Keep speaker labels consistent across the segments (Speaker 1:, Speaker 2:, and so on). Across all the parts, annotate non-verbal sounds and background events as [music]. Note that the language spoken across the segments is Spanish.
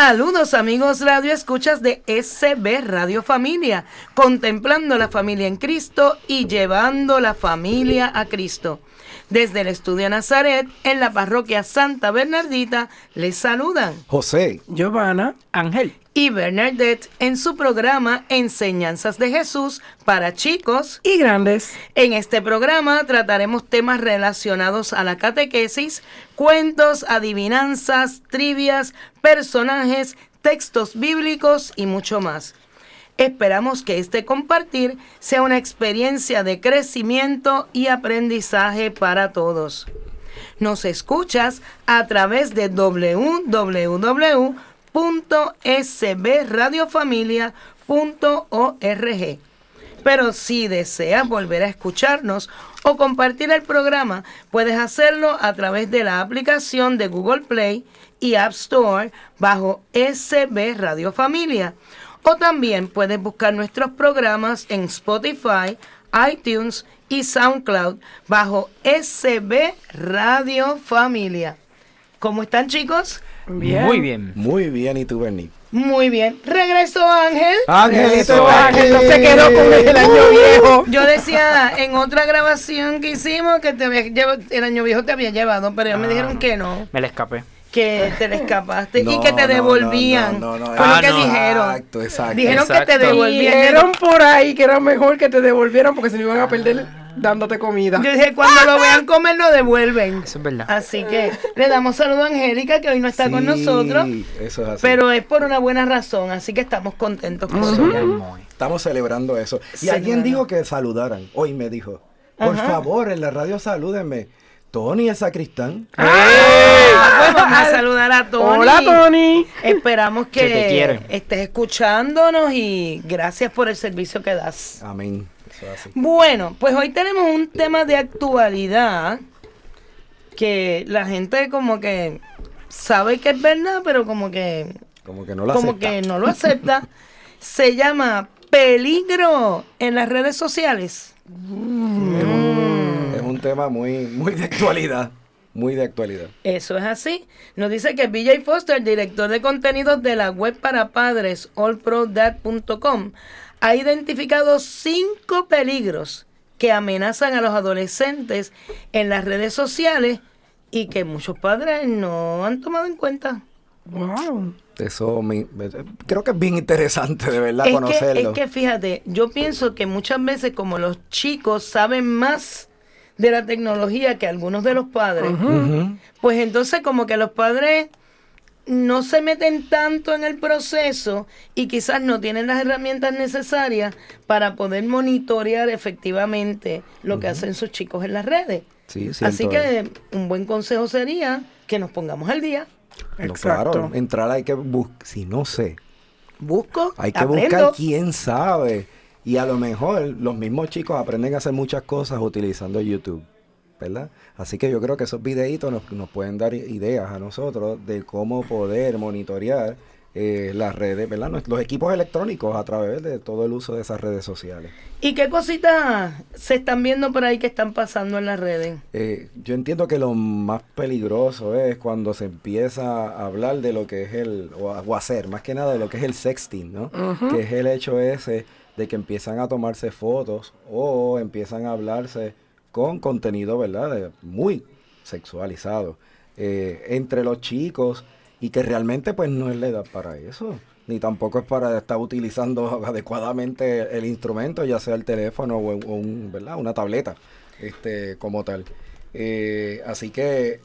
Speaker 1: Saludos amigos Radio Escuchas de SB Radio Familia, contemplando la familia en Cristo y llevando la familia a Cristo. Desde el Estudio Nazaret, en la parroquia Santa Bernardita, les saludan.
Speaker 2: José,
Speaker 3: Giovanna, Ángel
Speaker 1: y Bernadette en su programa Enseñanzas de Jesús para chicos
Speaker 3: y grandes.
Speaker 1: En este programa trataremos temas relacionados a la catequesis, cuentos, adivinanzas, trivias, personajes, textos bíblicos y mucho más. Esperamos que este compartir sea una experiencia de crecimiento y aprendizaje para todos. Nos escuchas a través de www.sbradiofamilia.org. Pero si deseas volver a escucharnos o compartir el programa, puedes hacerlo a través de la aplicación de Google Play y App Store bajo SB Radio Familia o también puedes buscar nuestros programas en Spotify, iTunes y SoundCloud bajo SB Radio Familia. ¿Cómo están chicos?
Speaker 3: Bien.
Speaker 2: Muy bien. Muy bien, ¿y tú, Bernie?
Speaker 1: Muy bien. Regresó Ángel.
Speaker 2: Ángelito,
Speaker 3: Ángel no se quedó con el año viejo.
Speaker 1: Yo decía en otra grabación que hicimos que te había llevado- el año viejo te había llevado, pero ellos me dijeron que no,
Speaker 4: Me la escapé.
Speaker 1: que te le escapaste y que te
Speaker 2: no,
Speaker 1: devolvían.
Speaker 2: no, no, no,
Speaker 1: Fue lo
Speaker 4: ah,
Speaker 1: que
Speaker 4: no.
Speaker 1: dijeron.
Speaker 2: Exacto, exacto.
Speaker 1: Dijeron que te devolvían.
Speaker 3: Dijeron por ahí que era mejor que te devolvieran porque se me iban a perder dándote comida.
Speaker 1: Yo dije, cuando lo vean [laughs] comer, lo devuelven.
Speaker 4: Eso es verdad.
Speaker 1: Así que le damos saludo a Angélica, que hoy no está con
Speaker 2: Sí,
Speaker 1: nosotros,
Speaker 2: Eso es así.
Speaker 1: pero es por una buena razón, así que estamos contentos ella.
Speaker 4: Muy.
Speaker 2: Estamos celebrando eso. Y
Speaker 1: Sí,
Speaker 2: alguien
Speaker 1: claro.
Speaker 2: dijo que saludaran. Hoy me dijo, por
Speaker 1: Ajá.
Speaker 2: favor, en la radio salúdenme. Tony el sacristán.
Speaker 1: Pues vamos a saludar a Tony.
Speaker 3: Hola, Tony.
Speaker 1: Esperamos que,
Speaker 4: Que
Speaker 1: estés escuchándonos y gracias por el servicio que das.
Speaker 2: Amén. Así.
Speaker 1: Bueno, pues hoy tenemos un tema de actualidad que la gente como que sabe que es verdad, pero como que
Speaker 2: Como que no lo
Speaker 1: como
Speaker 2: acepta.
Speaker 1: que no lo acepta. [laughs] Se llama peligro en las redes sociales.
Speaker 2: Es un tema muy, muy de actualidad. Muy de actualidad.
Speaker 1: Eso es así. Nos dice que BJ Foster, director de contenidos de la web para padres allprodad.com, ha identificado cinco peligros que amenazan a los adolescentes en las redes sociales y que muchos padres no han tomado en cuenta.
Speaker 3: Wow.
Speaker 2: Eso me- creo que es bien interesante, de verdad,
Speaker 1: Es que,
Speaker 2: conocerlo.
Speaker 1: es que fíjate, yo pienso que muchas veces como los chicos saben más de la tecnología que algunos de los padres, pues entonces como que los padres no se meten tanto en el proceso y quizás no tienen las herramientas necesarias para poder monitorear efectivamente lo que hacen sus chicos en las redes.
Speaker 2: Sí,
Speaker 1: Así que un buen consejo sería que nos pongamos al día.
Speaker 2: No,
Speaker 3: Exacto.
Speaker 2: claro, entrar hay que buscar, si no sé,
Speaker 1: Busco,
Speaker 2: hay que
Speaker 1: aprendo.
Speaker 2: buscar quién sabe. Y a lo mejor los mismos chicos aprenden a hacer muchas cosas utilizando YouTube, ¿verdad? Así que yo creo que esos videitos nos, nos pueden dar ideas a nosotros de cómo poder monitorear eh, las redes, ¿verdad? Los equipos electrónicos a través de todo el uso de esas redes sociales.
Speaker 1: ¿Y qué cositas se están viendo por ahí que están pasando en las redes?
Speaker 2: Eh, yo entiendo que lo más peligroso es cuando se empieza a hablar de lo que es el, o o hacer, más que nada de lo que es el sexting, ¿no? Que es el hecho ese de que empiezan a tomarse fotos o empiezan a hablarse con contenido, ¿verdad? Muy sexualizado eh, entre los chicos y que realmente pues no es la edad para eso. Ni tampoco es para estar utilizando [laughs] adecuadamente el instrumento, ya sea el teléfono o, o un, ¿verdad? una tableta este, como tal. Eh, así que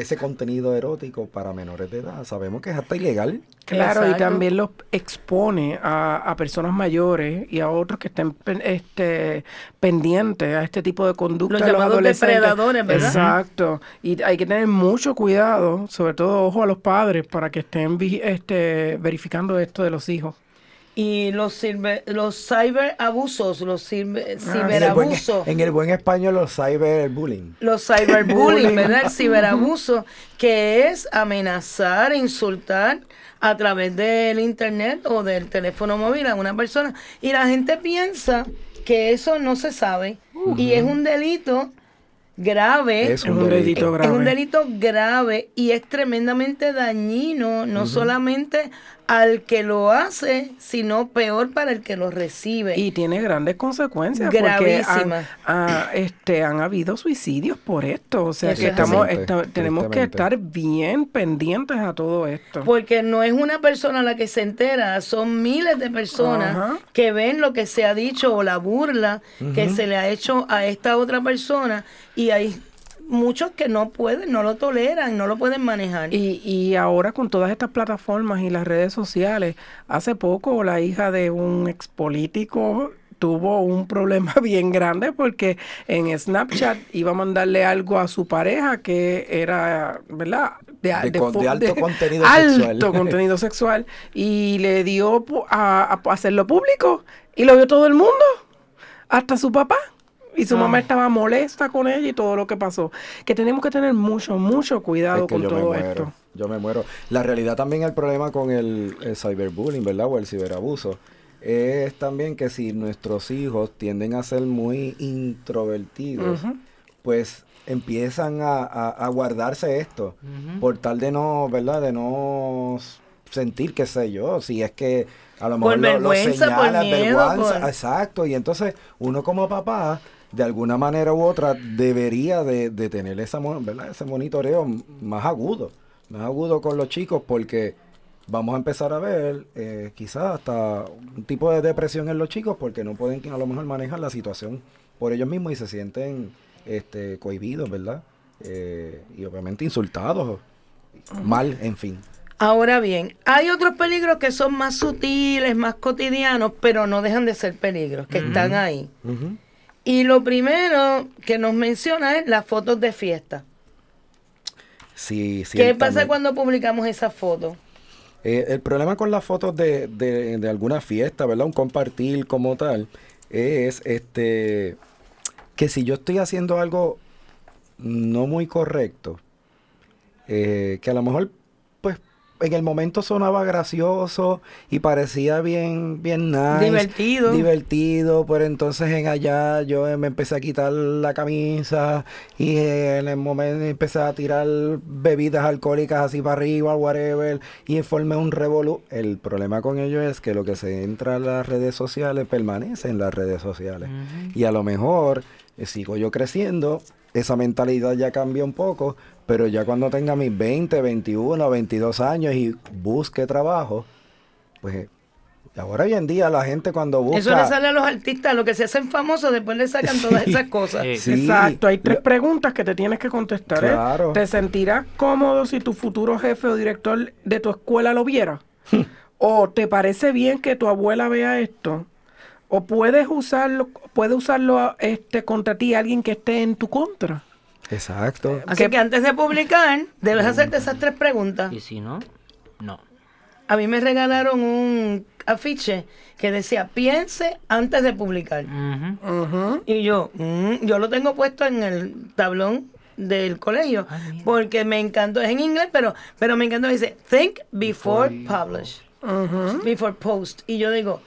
Speaker 2: ese contenido erótico para menores de edad sabemos que es hasta ilegal.
Speaker 3: Claro, y también los expone a, a personas mayores y a otros que estén pen- este, pendientes a este tipo de conducta.
Speaker 1: Los
Speaker 3: de
Speaker 1: llamados
Speaker 3: adolescentes.
Speaker 1: depredadores, ¿verdad?
Speaker 3: Exacto. Y hay que tener mucho cuidado, sobre todo ojo a los padres, para que estén este, verificando esto de los hijos.
Speaker 1: Y los, ciber, los cyberabusos, los ciber-
Speaker 2: En el, buen,
Speaker 1: ciberabusos. [laughs]
Speaker 2: en el buen español, los cyberbullying.
Speaker 1: Los cyberbullying, ¿verdad? El [laughs] ciberabuso, que es amenazar, insultar a través del internet o del teléfono móvil a una persona. Y la gente piensa que eso no se sabe y es un delito grave.
Speaker 2: Es
Speaker 3: Es un delito
Speaker 1: Es
Speaker 3: grave.
Speaker 1: un delito grave y es tremendamente dañino, no solamente al que lo hace, sino peor para el que lo recibe.
Speaker 3: Y tiene grandes consecuencias han,
Speaker 1: Gravísimas.
Speaker 3: ah, este, han habido suicidios por esto. O sea
Speaker 1: Eso
Speaker 3: que
Speaker 1: es
Speaker 3: estamos, tenemos que estar bien pendientes a todo esto.
Speaker 1: Porque no es una persona la que se entera, son miles de personas
Speaker 3: Ajá.
Speaker 1: que ven lo que se ha dicho o la burla que se le ha hecho a esta otra persona y hay muchos que no pueden, no lo toleran, no lo pueden manejar.
Speaker 3: Y, y ahora con todas estas plataformas y las redes sociales, hace poco la hija de un ex político tuvo un problema [laughs] bien grande porque en Snapchat iba a mandarle algo a su pareja que era, ¿verdad?
Speaker 2: De alto contenido [laughs]
Speaker 3: alto
Speaker 2: sexual. [laughs]
Speaker 3: contenido sexual y le dio a hacerlo público y lo vio todo el mundo, hasta su papá. Y su
Speaker 2: Ah.
Speaker 3: mamá estaba molesta con ella y todo lo que pasó. Que tenemos que tener mucho, mucho cuidado
Speaker 2: Es que
Speaker 3: con
Speaker 2: yo me
Speaker 3: todo
Speaker 2: muero,
Speaker 3: esto.
Speaker 2: Yo me muero. La realidad también el problema con el, el cyberbullying, ¿verdad? O el ciberabuso. Es también que si nuestros hijos tienden a ser muy introvertidos, pues empiezan a, a- a guardarse esto. Por tal de no, ¿verdad? De no sentir, qué sé yo, si es que a lo
Speaker 1: Por
Speaker 2: mejor lo, lo
Speaker 1: vergüenza, por
Speaker 2: señalan,
Speaker 1: miedo,
Speaker 2: vergüenza,
Speaker 1: por-
Speaker 2: exacto. Y entonces uno como papá, de alguna manera u otra, debería de, de tener esa, ¿verdad? ese monitoreo más agudo, más agudo con los chicos, porque vamos a empezar a ver eh, quizás hasta un tipo de depresión en los chicos, porque no pueden a lo mejor manejar la situación por ellos mismos y se sienten este, cohibidos, ¿verdad? Eh, y obviamente insultados, mal, en fin.
Speaker 1: Ahora bien, hay otros peligros que son más sutiles, más cotidianos, pero no dejan de ser peligros, que están ahí. Y lo primero que nos menciona es las fotos de fiesta.
Speaker 2: Sí,
Speaker 1: ¿Qué pasa cuando publicamos esas fotos?
Speaker 2: Eh, el problema con las fotos de, de, de alguna fiesta, ¿verdad? Un compartir como tal, es este que si yo estoy haciendo algo no muy correcto, eh, que a lo mejor, en el momento sonaba gracioso y parecía bien, bien nice.
Speaker 1: Divertido.
Speaker 2: Divertido, pero entonces en allá yo me empecé a quitar la camisa y en el momento empecé a tirar bebidas alcohólicas así para arriba, whatever, y formé un revolú. El problema con ello es que lo que se entra a las redes sociales permanece en las redes sociales. Y a lo mejor eh, sigo yo creciendo, esa mentalidad ya cambia un poco, pero ya cuando tenga mis 20, 21, 22 años y busque trabajo, pues ahora hoy en día la gente cuando busca...
Speaker 1: Eso le sale a los artistas, los que se hacen famosos, después le sacan todas esas cosas.
Speaker 4: Sí.
Speaker 3: Exacto, hay tres
Speaker 2: lo-
Speaker 3: preguntas que te tienes que contestar. ¿eh?
Speaker 2: Claro.
Speaker 3: ¿Te sentirás cómodo si tu futuro jefe o director de tu escuela lo viera? [laughs] ¿O te parece bien que tu abuela vea esto? ¿O puedes usarlo, puede usarlo este, contra ti alguien que esté en tu contra?
Speaker 2: Exacto.
Speaker 1: Así
Speaker 3: ¿Qué-
Speaker 1: que antes de publicar, debes hacerte esas tres preguntas.
Speaker 4: Y si no, no.
Speaker 1: A mí me regalaron un afiche que decía, piense antes de publicar.
Speaker 4: Ujú.
Speaker 1: Y yo, mm, yo lo tengo puesto en el tablón del colegio,
Speaker 4: Ah,
Speaker 1: porque me encantó, es en inglés, pero, pero me encantó, dice, think before publish, before post. Y yo digo,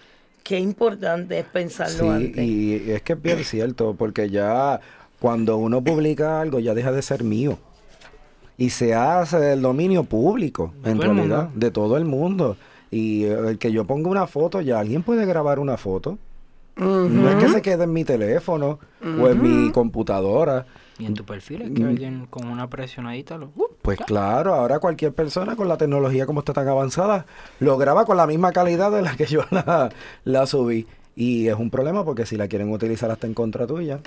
Speaker 1: qué importante es pensarlo
Speaker 2: Sí,
Speaker 1: antes.
Speaker 2: y es que es bien cierto, porque ya cuando uno publica algo ya deja de ser mío. Y se hace del dominio público, en realidad,
Speaker 4: mundo.
Speaker 2: de todo el mundo. Y eh, el que yo ponga una foto, ya alguien puede grabar una foto. No es que se quede en mi teléfono o en mi computadora.
Speaker 4: Y en tu perfil es que alguien con una presionadita lo... uh,
Speaker 2: Pues claro, ahora cualquier persona con la tecnología como está tan avanzada lo graba con la misma calidad de la que yo la, la subí. Y es un problema porque si la quieren utilizar hasta en contra tuya,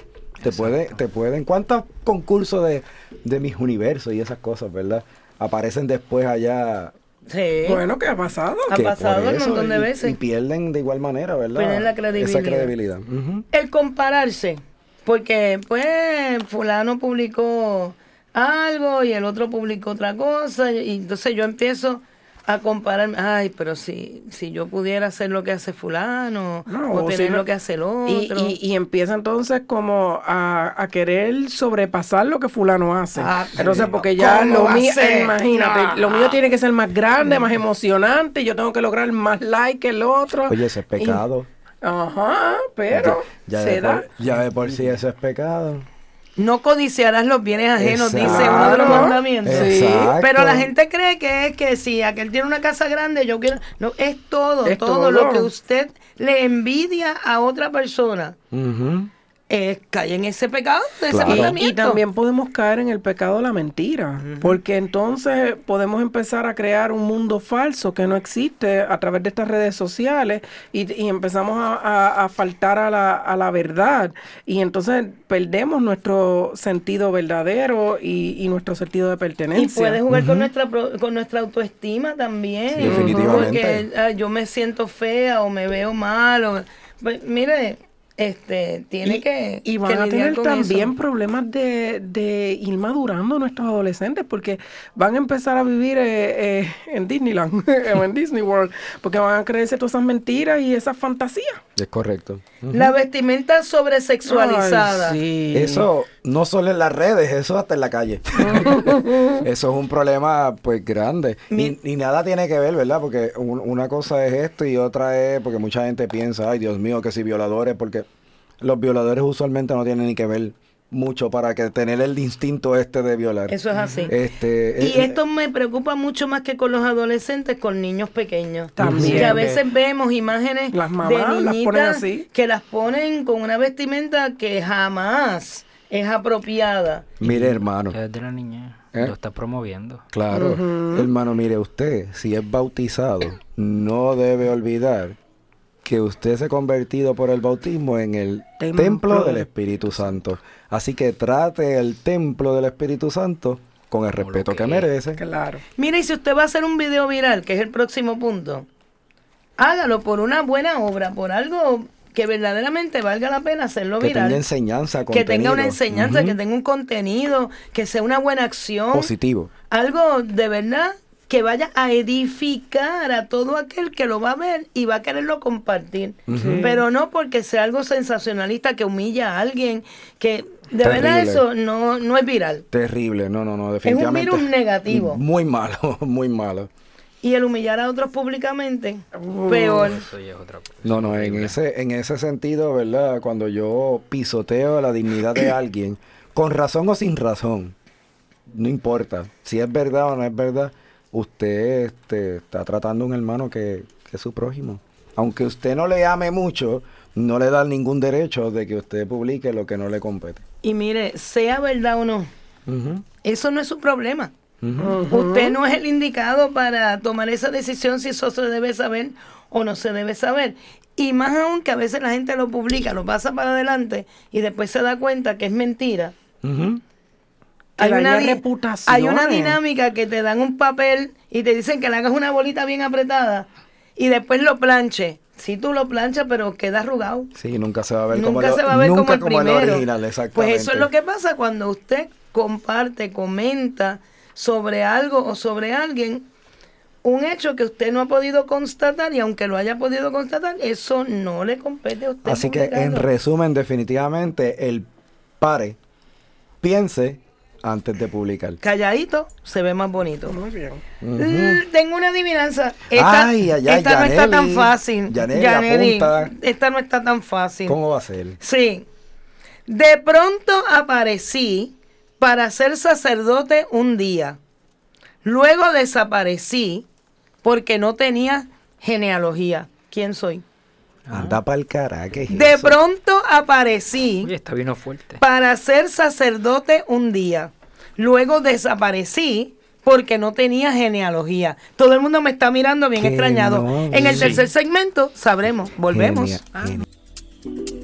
Speaker 2: te puede, te pueden. ¿Cuántos concursos de, de mis universos y esas cosas, verdad? Aparecen después allá.
Speaker 1: Sí.
Speaker 3: Bueno, ¿qué ha pasado?
Speaker 1: Ha pasado un montón de
Speaker 2: y-
Speaker 1: veces.
Speaker 2: Y pierden de igual manera, ¿verdad?
Speaker 1: Pierden la credibilidad.
Speaker 2: Esa credibilidad.
Speaker 1: El compararse, porque pues fulano publicó algo y el otro publicó otra cosa y entonces yo empiezo a compararme, ay, pero si, si yo pudiera hacer lo que hace fulano
Speaker 3: No,
Speaker 1: o
Speaker 3: o si
Speaker 1: tener
Speaker 3: no-
Speaker 1: lo que hace el otro.
Speaker 3: y, y empieza entonces como a, a querer sobrepasar lo que fulano hace.
Speaker 1: Ah,
Speaker 3: entonces, porque ya
Speaker 1: ¿cómo
Speaker 3: lo mío, imagínate,
Speaker 1: No.
Speaker 3: lo mío tiene que ser más grande, más emocionante, yo tengo que lograr más like que el otro.
Speaker 2: Oye, ese es
Speaker 3: Y-
Speaker 2: pecado.
Speaker 3: Ajá, pero
Speaker 2: Ya, ya
Speaker 3: se
Speaker 2: de
Speaker 3: da.
Speaker 2: por, ya de por sí eso es pecado.
Speaker 1: No codiciarás los bienes ajenos, dice uno de los mandamientos.
Speaker 3: Sí.
Speaker 1: Pero la gente cree que es que si aquel tiene una casa grande, yo quiero. No, es todo,
Speaker 3: Es
Speaker 1: todo,
Speaker 3: todo.
Speaker 1: lo que usted le envidia a otra persona. Es cae en ese pecado, de ese
Speaker 2: Claro.
Speaker 3: Y- Y, también podemos caer en el pecado de la mentira, porque entonces podemos empezar a crear un mundo falso que no existe a través de estas redes sociales y, y empezamos a, a- a faltar a la, a la verdad y entonces perdemos nuestro sentido verdadero y, y nuestro sentido de
Speaker 1: Y
Speaker 3: pertenencia.
Speaker 1: puede jugar con nuestra pro- con nuestra autoestima también.
Speaker 2: Sí, definitivamente.
Speaker 1: Porque ah, yo me siento fea o me veo mal. O, pues, mire, este, tiene
Speaker 3: y,
Speaker 1: que,
Speaker 3: y van
Speaker 1: que
Speaker 3: a tener también
Speaker 1: eso.
Speaker 3: problemas de, de ir madurando nuestros adolescentes porque van a empezar a vivir eh, eh, en Disneyland o [laughs] en Disney World porque van a creerse todas esas mentiras y esas fantasías.
Speaker 2: Es correcto.
Speaker 1: La vestimenta sobresexualizada.
Speaker 3: Ay, sí.
Speaker 2: Eso no solo en las redes, eso hasta en la calle. [laughs] eso es un problema pues grande.
Speaker 1: Mi-
Speaker 2: Y, y nada tiene que ver, ¿verdad? Porque un- una cosa es esto y otra es porque mucha gente piensa, ay Dios mío, que si violadores, porque los violadores usualmente no tienen ni que ver mucho para que tener el instinto este de violar.
Speaker 1: Eso es así.
Speaker 2: Este,
Speaker 1: Y
Speaker 2: eh,
Speaker 1: esto me preocupa mucho más que con los adolescentes, con niños pequeños.
Speaker 3: También.
Speaker 1: Que a veces vemos imágenes
Speaker 3: Las mamás
Speaker 1: de
Speaker 3: las ponen
Speaker 1: niñitas
Speaker 3: así.
Speaker 1: que las ponen con una vestimenta que jamás es apropiada.
Speaker 2: Mire, hermano.
Speaker 4: Ya desde la niña
Speaker 2: ¿Eh?
Speaker 4: lo está promoviendo.
Speaker 2: Claro, hermano, mire, usted, si es bautizado, no debe olvidar que usted se ha convertido por el bautismo en el
Speaker 3: Templo
Speaker 2: templo, del
Speaker 3: del
Speaker 2: Espíritu Santo. Así que trate el templo del Espíritu Santo con el respeto
Speaker 4: que
Speaker 2: que merece.
Speaker 3: Claro.
Speaker 1: Mire, y si usted va a hacer un video viral, que es el próximo punto, hágalo por una buena obra, por algo que verdaderamente valga la pena hacerlo
Speaker 2: Que
Speaker 1: viral.
Speaker 2: tenga enseñanza,
Speaker 1: que tenga una
Speaker 2: contenido.
Speaker 1: enseñanza, que tenga un contenido, que sea una buena acción.
Speaker 2: Positivo.
Speaker 1: algo de verdad que vaya a edificar a todo aquel que lo va a ver y va a quererlo compartir. Pero no porque sea algo sensacionalista que humilla a alguien, que de verdad
Speaker 2: Terrible.
Speaker 1: eso no, no es viral.
Speaker 2: Terrible, no, no, no, definitivamente.
Speaker 1: virus negativo. [laughs]
Speaker 2: Muy malo, [laughs] muy malo.
Speaker 1: Y el humillar a otros públicamente, peor.
Speaker 4: Eso ya es otra cosa.
Speaker 2: No, no, en ese, en ese sentido, ¿verdad? Cuando yo pisoteo la dignidad de alguien, con razón o sin razón, no importa. Si es verdad o no es verdad, usted este, está tratando a un hermano que, que es su prójimo. Aunque usted no le ame mucho, no le da ningún derecho de que usted publique lo que no le compete.
Speaker 1: Y mire, sea verdad o no, eso no es su problema. Usted no es el indicado para tomar esa decisión si eso se debe saber o no se debe saber. Y más aún que a veces la gente lo publica, lo pasa para adelante y después se da cuenta que es mentira. Di-
Speaker 3: reputaciones.
Speaker 1: hay una dinámica que te dan un papel y te dicen que le hagas una bolita bien apretada y después lo planche. Si tú lo planchas, pero queda arrugado.
Speaker 2: Sí, nunca se va a ver como,
Speaker 1: Nunca
Speaker 2: lo-
Speaker 1: se va a ver
Speaker 2: nunca
Speaker 1: como el primero.
Speaker 2: original, exactamente.
Speaker 1: Pues eso es lo que pasa cuando usted comparte, comenta sobre algo o sobre alguien, un hecho que usted no ha podido constatar y aunque lo haya podido constatar, eso no le compete a usted.
Speaker 2: Así que en resumen, definitivamente, el pare, piense antes de publicar.
Speaker 1: Calladito se ve más bonito.
Speaker 3: Muy bien.
Speaker 1: Mm, Tengo una adivinanza. Esta,
Speaker 2: Ay, ay, ay,
Speaker 1: esta no está tan fácil.
Speaker 2: Yaneli,
Speaker 1: Yaneli,
Speaker 2: apunta.
Speaker 1: esta no está tan fácil.
Speaker 2: ¿Cómo va a ser?
Speaker 1: Sí. De pronto aparecí para ser sacerdote un día. Luego desaparecí porque no tenía genealogía. ¿Quién soy?
Speaker 2: Anda pa'l cara, ¿qué es
Speaker 1: De
Speaker 2: eso?
Speaker 1: pronto aparecí
Speaker 4: Oye, está vino fuerte.
Speaker 1: para ser sacerdote un día. Luego desaparecí porque no tenía genealogía. Todo el mundo me está mirando bien extrañado.
Speaker 2: no,
Speaker 1: en el
Speaker 2: sí.
Speaker 1: tercer segmento sabremos. Volvemos.
Speaker 2: Genia- genia-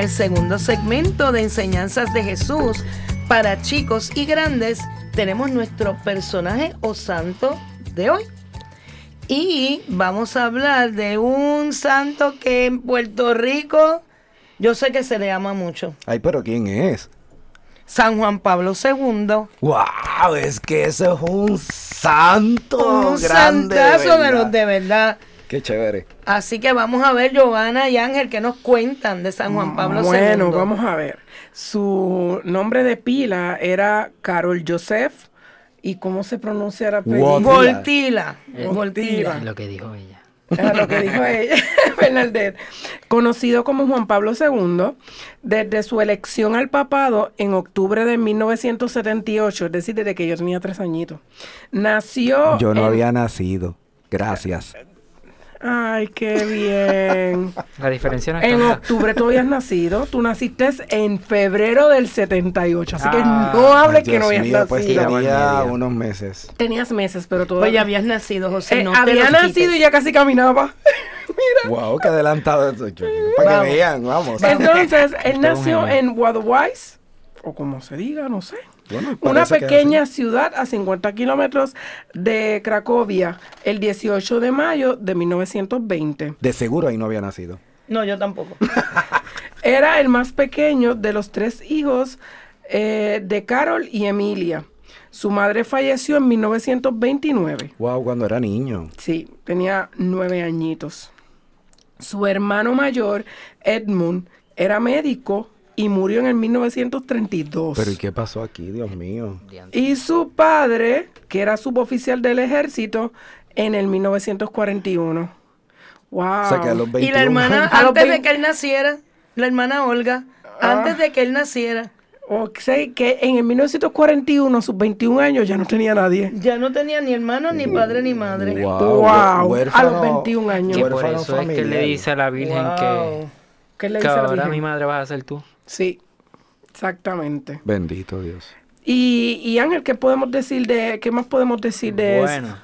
Speaker 1: El segundo segmento de Enseñanzas de Jesús para chicos y grandes tenemos nuestro personaje o santo de hoy. Y vamos a hablar de un santo que en Puerto Rico yo sé que se le ama mucho.
Speaker 2: Ay, pero ¿quién es?
Speaker 1: San Juan Pablo II.
Speaker 2: ¡Wow! Es que ese es un santo.
Speaker 1: Un
Speaker 2: grande,
Speaker 1: santazo de
Speaker 2: verdad.
Speaker 1: los de verdad.
Speaker 2: Qué chévere.
Speaker 1: Así que vamos a ver, Giovanna y Ángel, que nos cuentan de San Juan Pablo
Speaker 3: bueno,
Speaker 1: II.
Speaker 3: vamos a ver. Su nombre de pila era Carol Joseph. ¿Y cómo se pronuncia apellido?
Speaker 2: What?
Speaker 1: Voltila. Voltila.
Speaker 4: Es lo que dijo ella.
Speaker 3: Era lo que dijo ella, [laughs] Bernadette. Conocido como Juan Pablo II, desde su elección al papado en octubre de 1978, es decir, desde que yo tenía tres añitos, nació.
Speaker 2: Yo no
Speaker 3: en-
Speaker 2: había nacido. Gracias.
Speaker 3: Ay, qué bien.
Speaker 4: La diferencia no es
Speaker 3: En
Speaker 4: tanta.
Speaker 3: octubre tú habías nacido, tú naciste en febrero del 78, así que
Speaker 4: Ah,
Speaker 3: no hables que no habías
Speaker 2: mío, pues
Speaker 3: nacido.
Speaker 2: tenía
Speaker 4: medio.
Speaker 2: unos meses.
Speaker 3: Tenías meses, pero
Speaker 1: Pues
Speaker 3: todavía
Speaker 1: ya habías nacido, José.
Speaker 3: Eh,
Speaker 1: no
Speaker 3: había nacido
Speaker 1: quites.
Speaker 3: y ya casi caminaba. [laughs]
Speaker 2: Wow, qué adelantado yo. Para
Speaker 1: Vamos.
Speaker 2: que vean, vamos.
Speaker 3: Entonces, él nació en Waterwise, o como se diga, no sé.
Speaker 2: Bueno,
Speaker 3: Una pequeña ciudad a 50 kilómetros de Cracovia, el 18 de mayo de 1920.
Speaker 2: De seguro ahí no había nacido.
Speaker 1: No, yo tampoco. [laughs] [laughs]
Speaker 3: Era el más pequeño de los tres hijos eh, de Carol y Emilia. Su madre falleció en 1929.
Speaker 2: Wow, cuando era niño.
Speaker 3: Sí, tenía nueve añitos. Su hermano mayor, Edmund, era médico y murió en el 1932.
Speaker 2: Pero ¿y qué pasó aquí, Dios mío?
Speaker 3: Y su padre, que era suboficial del ejército, en el 1941. Wow.
Speaker 2: O sea, que a los
Speaker 1: Y
Speaker 2: 21
Speaker 1: la hermana,
Speaker 3: A
Speaker 1: antes de que él naciera, la hermana Olga,
Speaker 3: Ah.
Speaker 1: antes de que él naciera,
Speaker 3: O sea, que en el 1941, a sus 21 años, ya no tenía nadie.
Speaker 1: ya no tenía ni hermano, ni padre, ni madre.
Speaker 2: Wow,
Speaker 3: Wow, a los 21 años.
Speaker 4: Que por eso es que le dice a la Virgen
Speaker 1: Wow.
Speaker 4: que,
Speaker 3: ¿Qué le
Speaker 4: que
Speaker 3: dice la
Speaker 4: ahora
Speaker 3: Virgen?
Speaker 4: mi madre vas a ser tú.
Speaker 3: Sí, exactamente.
Speaker 2: Bendito Dios.
Speaker 3: Y, y Ángel, ¿qué podemos decir de, qué más podemos decir de eso?
Speaker 4: Bueno,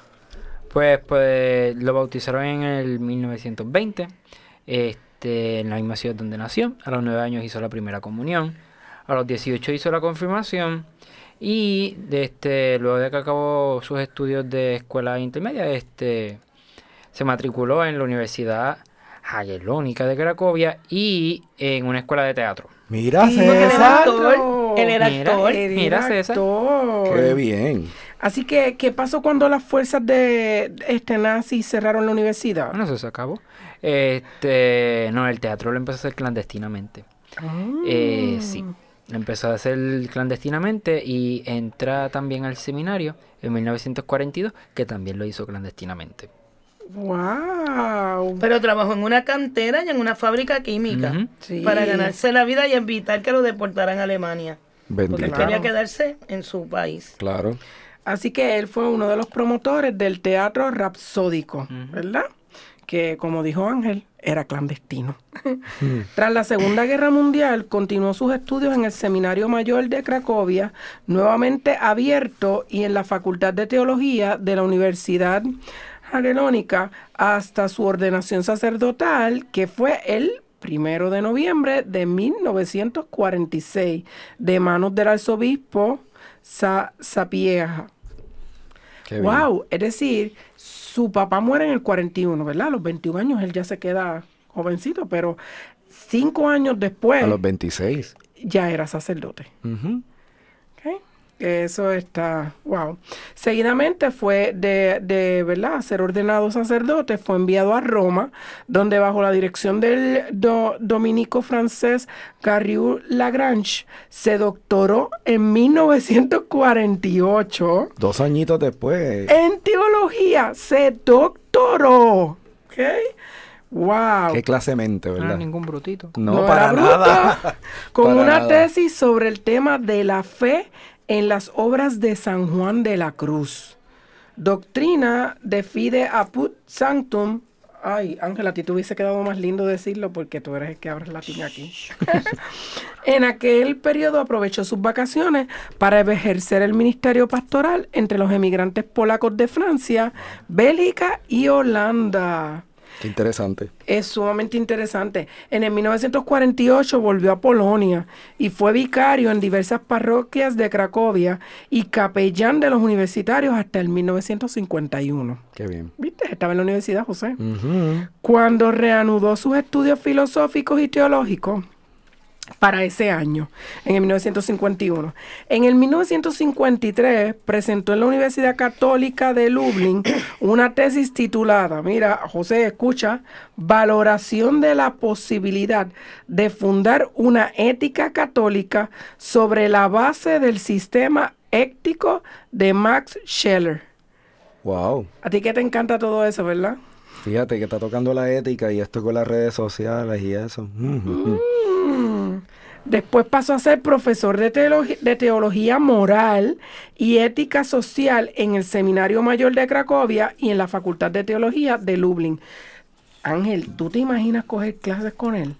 Speaker 4: pues, pues lo bautizaron en el 1920, este, en la misma ciudad donde nació. A los 9 años hizo la primera comunión, a los 18 hizo la confirmación y de este, luego de que acabó sus estudios de escuela intermedia, este, se matriculó en la Universidad Jagellónica de Cracovia y en una escuela de teatro.
Speaker 2: Mira,
Speaker 1: Sí, porque él era
Speaker 2: César.
Speaker 1: actor. Él era
Speaker 4: Mira,
Speaker 1: actor.
Speaker 4: Mira, César.
Speaker 3: actor.
Speaker 2: Qué bien.
Speaker 3: Así que, ¿qué pasó cuando las fuerzas de este nazi cerraron la universidad?
Speaker 4: Bueno, eso se acabó. Este, no, el teatro lo empezó a hacer clandestinamente. Eh, sí, lo empezó a hacer clandestinamente y entra también al seminario en 1942, que también lo hizo clandestinamente.
Speaker 3: ¡Wow!
Speaker 1: Pero trabajó en una cantera y en una fábrica química.
Speaker 3: Sí.
Speaker 1: para ganarse la vida y evitar que lo deportaran a Alemania. Porque él
Speaker 3: Claro.
Speaker 1: quería quedarse en su país.
Speaker 2: Claro.
Speaker 3: Así que él fue uno de los promotores del teatro rapsódico. ¿verdad? Que, como dijo Ángel, era clandestino. [laughs] Tras la Segunda Guerra Mundial, continuó sus estudios en el Seminario Mayor de Cracovia, nuevamente abierto, y en la Facultad de Teología de la Universidad Hasta su ordenación sacerdotal, que fue el primero de noviembre de 1946, de manos del arzobispo Sa Sapieja.
Speaker 2: Qué bien.
Speaker 3: Wow, es decir, su papá muere en el 41, ¿verdad? A los 21 años él ya se queda jovencito, pero cinco años después
Speaker 2: A los 26.
Speaker 3: ya era sacerdote. ¿ok? Eso está, wow. Seguidamente fue de, de ¿verdad? ser ordenado sacerdote, fue enviado a Roma, donde bajo la dirección del do- dominico francés Garrigou Lagrange se doctoró en 1948
Speaker 2: Dos añitos después.
Speaker 3: en teología. Se doctoró. ¿Ok? Wow.
Speaker 2: Qué clase de mente,
Speaker 4: No era
Speaker 2: ¿verdad?
Speaker 4: ningún brutito.
Speaker 2: No, para nada. [laughs]
Speaker 3: Con
Speaker 2: Para
Speaker 3: una
Speaker 2: nada.
Speaker 3: tesis sobre el tema de la fe en las obras de San Juan de la Cruz. Doctrina de fide apud sanctum. Ay, Ángela, a ti te hubiese quedado más lindo decirlo porque tú eres el que abres latín aquí. [laughs] en aquel periodo aprovechó sus vacaciones para ejercer el ministerio pastoral entre los emigrantes polacos de Francia, Bélgica y Holanda.
Speaker 2: Qué interesante.
Speaker 3: Es sumamente interesante. En el 1948 volvió a Polonia y fue vicario en diversas parroquias de Cracovia y capellán de los universitarios hasta el 1951.
Speaker 2: Qué bien.
Speaker 3: ¿Viste? Estaba en la universidad, José. Cuando reanudó sus estudios filosóficos y teológicos para ese año, en el 1951. En el 1953 presentó en la Universidad Católica de Lublin [clears throat] una tesis titulada, mira, José, escucha, Valoración de la posibilidad de fundar una ética católica sobre la base del sistema ético de Max Scheler.
Speaker 2: Wow.
Speaker 3: A ti que te encanta todo eso, ¿verdad?
Speaker 2: Fíjate que está tocando la ética y esto con las redes sociales y eso.
Speaker 3: Mm. Después pasó a ser profesor de, teología moral y ética social en el Seminario Mayor de Cracovia y en la Facultad de Teología de Lublin. Ángel, ¿tú te imaginas coger clases con él?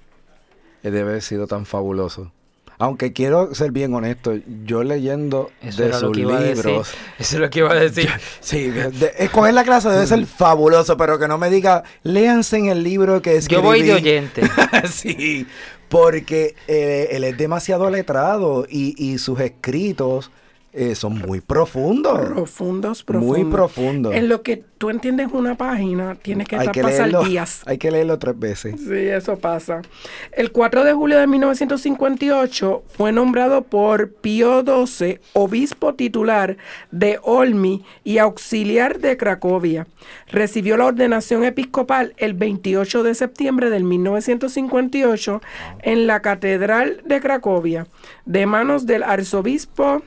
Speaker 2: Eh, Debe haber sido tan fabuloso. Aunque quiero ser bien honesto, yo leyendo
Speaker 4: Eso
Speaker 2: de sus libros. [laughs]
Speaker 4: Eso es lo que iba a decir.
Speaker 2: Sí, de- escoger la clase debe ser fabuloso, pero que no me diga, léanse en el libro que escribí.
Speaker 4: Yo voy de oyente. [laughs]
Speaker 2: sí, porque eh, él es demasiado letrado y, y sus escritos eh, son muy profundos.
Speaker 3: Profundos, profundos.
Speaker 2: Muy profundos.
Speaker 3: En lo que tú entiendes una página, tienes que
Speaker 2: hay,
Speaker 3: estar
Speaker 2: que
Speaker 3: pasar
Speaker 2: leerlo,
Speaker 3: días.
Speaker 2: hay que leerlo tres veces.
Speaker 3: Sí, eso pasa. El 4 de julio de 1958 fue nombrado por Pío XII obispo titular de Olmi y auxiliar de Cracovia. Recibió la ordenación episcopal el 28 de septiembre del 1958 en la Catedral de Cracovia, de manos del arzobispo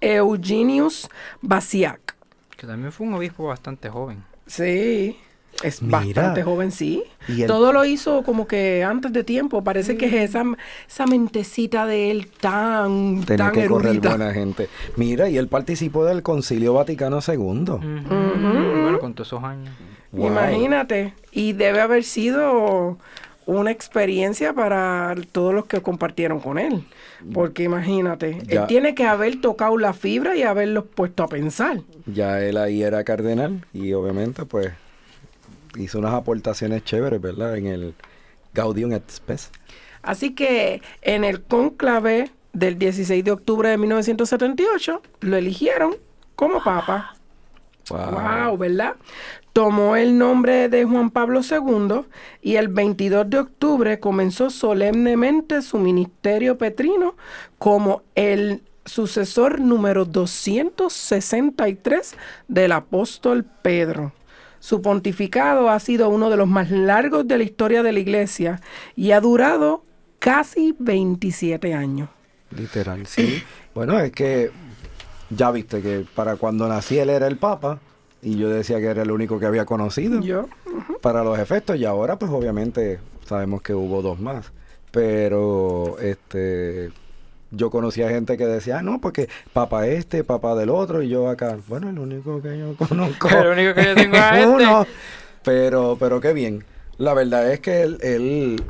Speaker 3: Eugenius Basiak.
Speaker 4: Que también fue un obispo bastante joven.
Speaker 3: Sí, es
Speaker 2: Mira.
Speaker 3: bastante joven, sí.
Speaker 2: Y el-
Speaker 3: Todo lo hizo como que antes de tiempo. Parece que es esa, esa mentecita de él tan,
Speaker 2: Tenía
Speaker 3: tan
Speaker 2: que correr
Speaker 3: erudita.
Speaker 2: buena gente. Mira, y él participó del Concilio Vaticano II.
Speaker 4: Bueno, con todos esos años.
Speaker 2: Wow.
Speaker 3: Imagínate. Y debe haber sido una experiencia para todos los que compartieron con él. Porque imagínate,
Speaker 2: Ya.
Speaker 3: él tiene que haber tocado la fibra y haberlos puesto a pensar.
Speaker 2: Ya él ahí era cardenal y obviamente pues hizo unas aportaciones chéveres, ¿verdad? En el Gaudium et Spes.
Speaker 3: Así que en el conclave del 16 de octubre de 1978 lo eligieron como papa. Wow, ¿verdad? Tomó el nombre de Juan Pablo II y el 22 de octubre comenzó solemnemente su ministerio petrino como el sucesor número 263 del apóstol Pedro. Su pontificado ha sido uno de los más largos de la historia de la iglesia y ha durado casi 27 años.
Speaker 2: Literal, sí. bueno, es que ya viste que para cuando nací él era el Papa y yo decía que era el único que había conocido
Speaker 3: Yo,
Speaker 2: para los efectos y ahora pues obviamente sabemos que hubo dos más. Pero este yo conocía gente que decía, "Ah, no, porque papá este, papá del otro, y yo acá, bueno, el único que yo conozco. [laughs]
Speaker 4: El único que yo tengo [laughs] es
Speaker 2: es
Speaker 4: este.
Speaker 2: uno. Pero, pero qué bien. La verdad es que él, él,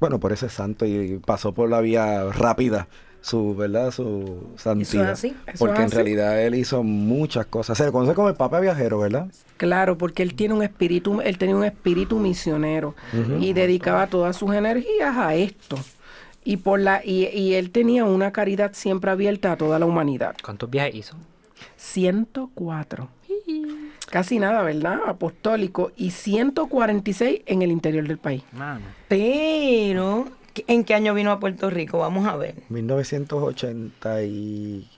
Speaker 2: bueno, por ese santo y pasó por la vía rápida, su, ¿verdad? Su santidad.
Speaker 1: así,
Speaker 3: eso
Speaker 2: Porque
Speaker 3: es
Speaker 2: en realidad él hizo muchas cosas. Se le conoce como el Papa Viajero, ¿verdad?
Speaker 3: Claro, porque él tiene un espíritu, él tenía un espíritu misionero y dedicaba todas sus energías a esto. Y por la y, y él tenía una caridad siempre abierta a toda la humanidad.
Speaker 4: ¿Cuántos viajes hizo?
Speaker 3: 104. Casi nada, ¿verdad? Apostólico y 146 en el interior del país.
Speaker 4: Mano.
Speaker 1: Pero, ¿en qué año vino a Puerto Rico? Vamos a ver.
Speaker 2: 1980 y...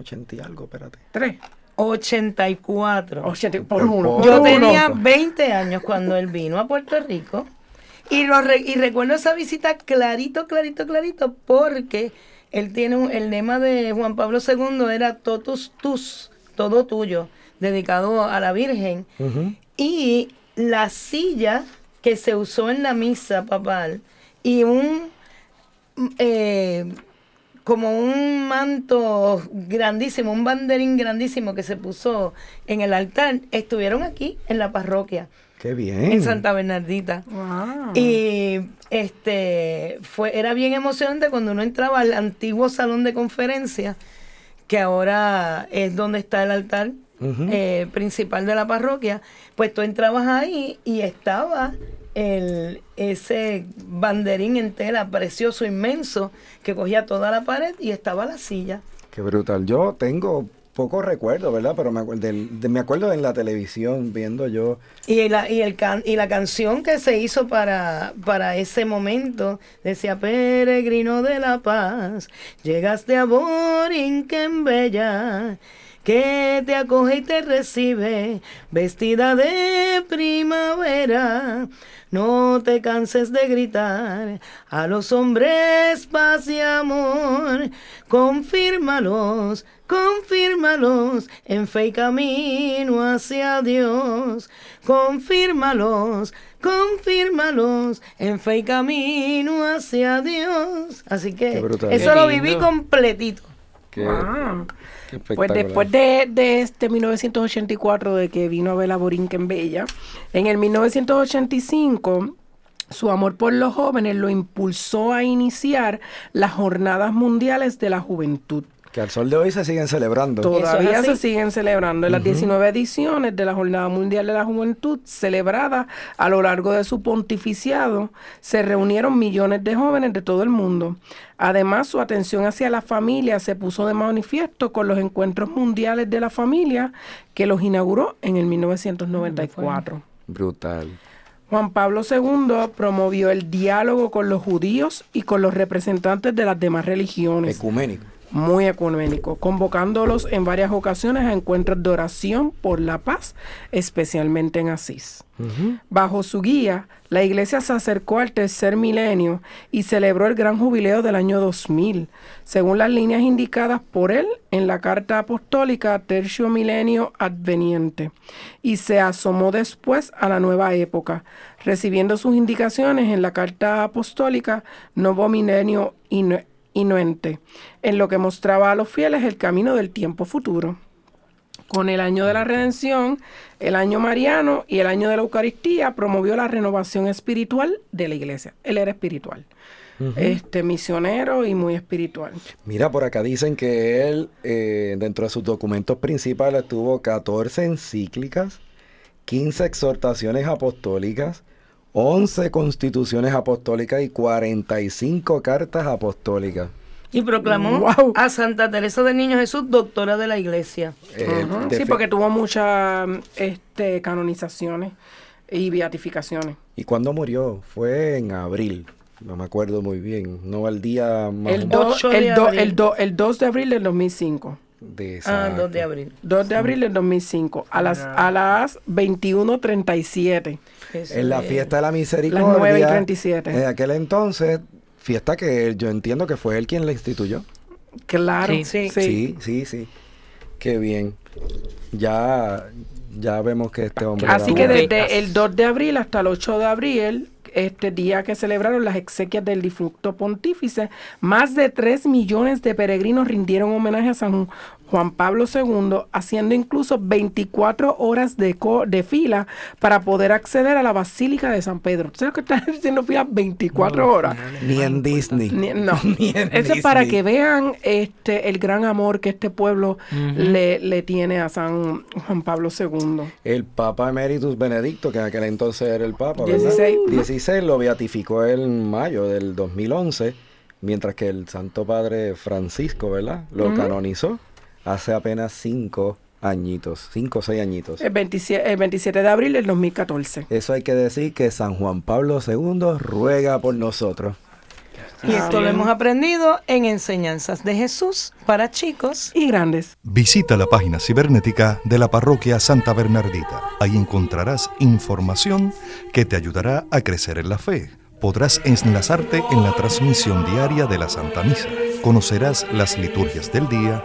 Speaker 2: 80 y algo, espérate.
Speaker 3: Tres.
Speaker 1: 84.
Speaker 3: 80 por
Speaker 2: Por
Speaker 3: uno.
Speaker 1: Yo
Speaker 3: uno.
Speaker 1: tenía 20 años cuando él vino a Puerto Rico y, lo re- y recuerdo esa visita clarito, clarito, clarito porque él tiene un- el lema de Juan Pablo II era totus tus, todo tuyo, dedicado a la Virgen. Y la silla que se usó en la misa papal y un mm, eh, como un manto grandísimo, un banderín grandísimo que se puso en el altar, estuvieron aquí en la parroquia,
Speaker 2: Qué bien.
Speaker 1: en Santa Bernardita.
Speaker 3: Wow.
Speaker 1: Y este fue, era bien emocionante cuando uno entraba al antiguo salón de conferencia, que ahora es donde está el altar eh, principal de la parroquia, pues tú entrabas ahí y estaba el, ese banderín en tela precioso, inmenso, que cogía toda la pared y estaba la silla.
Speaker 2: Qué brutal. Yo tengo pocos recuerdos, ¿verdad? Pero me, acuer- del- de- me acuerdo en la televisión viendo yo.
Speaker 1: Y la, y el can- y la canción que se hizo para, para ese momento decía, peregrino de la paz, llegaste a Borinquen Bella, que te acoge y te recibe, vestida de primavera. No te canses de gritar a los hombres paz y amor. Confírmalos, confírmalos en fe y camino hacia Dios. Confírmalos, confírmalos en fe y camino hacia Dios. Así que eso
Speaker 4: Qué
Speaker 1: lo viví completito.
Speaker 2: Qué,
Speaker 3: Wow. Pues después de, de este 1984, de que vino a ver a Borinquen Bella, en el 1985 su amor por los jóvenes lo impulsó a iniciar las Jornadas Mundiales de la Juventud.
Speaker 2: Que al sol de hoy se siguen celebrando.
Speaker 3: Todavía se siguen celebrando en las 19 ediciones de la Jornada Mundial de la Juventud, celebrada a lo largo de su pontificiado, se reunieron millones de jóvenes de todo el mundo. Además, su atención hacia la familia se puso de manifiesto con los encuentros mundiales de la familia que los inauguró en el 1994.
Speaker 2: Brutal.
Speaker 3: Juan Pablo II promovió el diálogo con los judíos y con los representantes de las demás religiones
Speaker 2: Ecuménico.
Speaker 3: Muy ecuménico, convocándolos en varias ocasiones a encuentros de oración por la paz, especialmente en Asís. Bajo su guía, la iglesia se acercó al tercer milenio y celebró el gran jubileo del año 2000, según las líneas indicadas por él en la carta apostólica Tercio Milenio Adveniente, y se asomó después a la nueva época, recibiendo sus indicaciones en la carta apostólica Novo Milenio Inuente, en lo que mostraba a los fieles el camino del tiempo futuro. Con el año de la redención, el año mariano y el año de la Eucaristía promovió la renovación espiritual de la iglesia. Él era espiritual, este misionero y muy espiritual.
Speaker 2: Mira, por acá dicen que él, eh, dentro de sus documentos principales, tuvo 14 encíclicas, 15 exhortaciones apostólicas, 11 constituciones apostólicas y 45 cartas apostólicas.
Speaker 1: Y proclamó
Speaker 3: Wow.
Speaker 1: a Santa Teresa del Niño Jesús, doctora de la iglesia.
Speaker 2: Eh,
Speaker 3: Sí, porque tuvo muchas este, canonizaciones y beatificaciones.
Speaker 2: ¿Y cuándo murió? Fue en abril. No me acuerdo muy bien. No al día más
Speaker 3: El,
Speaker 2: o-
Speaker 3: do-
Speaker 1: 8 de
Speaker 3: el, do-
Speaker 1: abril.
Speaker 3: el, do- el 2 de abril del 2005.
Speaker 2: de
Speaker 1: Ah,
Speaker 2: exacto.
Speaker 1: 2 de abril.
Speaker 3: 2 de abril del 2005, a las, a las 21.37.
Speaker 1: Eso
Speaker 2: En la
Speaker 1: es.
Speaker 2: fiesta de la misericordia.
Speaker 3: Las 9 y 37.
Speaker 2: En aquel entonces, fiesta que yo entiendo que fue él quien la instituyó.
Speaker 3: Claro,
Speaker 4: Sí.
Speaker 3: sí.
Speaker 2: Sí, sí, sí. Qué bien. Ya, ya vemos que este hombre.
Speaker 3: Así que desde el 2 de abril hasta el 8 de abril, este día que celebraron las exequias del difunto pontífice, más de 3 millones de peregrinos rindieron homenaje a San Juan Pablo II, haciendo incluso 24 horas de, co- de fila para poder acceder a la Basílica de San Pedro. ¿Sabes que están haciendo fila 24 horas?
Speaker 2: Ni en Disney.
Speaker 3: Ni- no, [laughs]
Speaker 2: Ni en
Speaker 3: eso es para
Speaker 2: Disney.
Speaker 3: que vean este el gran amor que este pueblo le, le tiene a San Juan Pablo II.
Speaker 2: El Papa Emeritus Benedicto, que en aquel entonces era el Papa, ¿verdad?
Speaker 3: 16.
Speaker 2: 16 lo beatificó en mayo del 2011, mientras que el Santo Padre Francisco, ¿verdad? Lo canonizó hace apenas 5 añitos, 5 o 6 añitos.
Speaker 3: El 27, el 27 de abril del 2014.
Speaker 2: Eso hay que decir que San Juan Pablo II ruega por nosotros.
Speaker 1: Y esto lo hemos aprendido en Enseñanzas de Jesús para chicos.
Speaker 3: Y grandes.
Speaker 5: Visita la página cibernética de la parroquia Santa Bernardita. Ahí encontrarás información que te ayudará a crecer en la fe. Podrás enlazarte en la transmisión diaria de la Santa Misa. Conocerás las liturgias del día,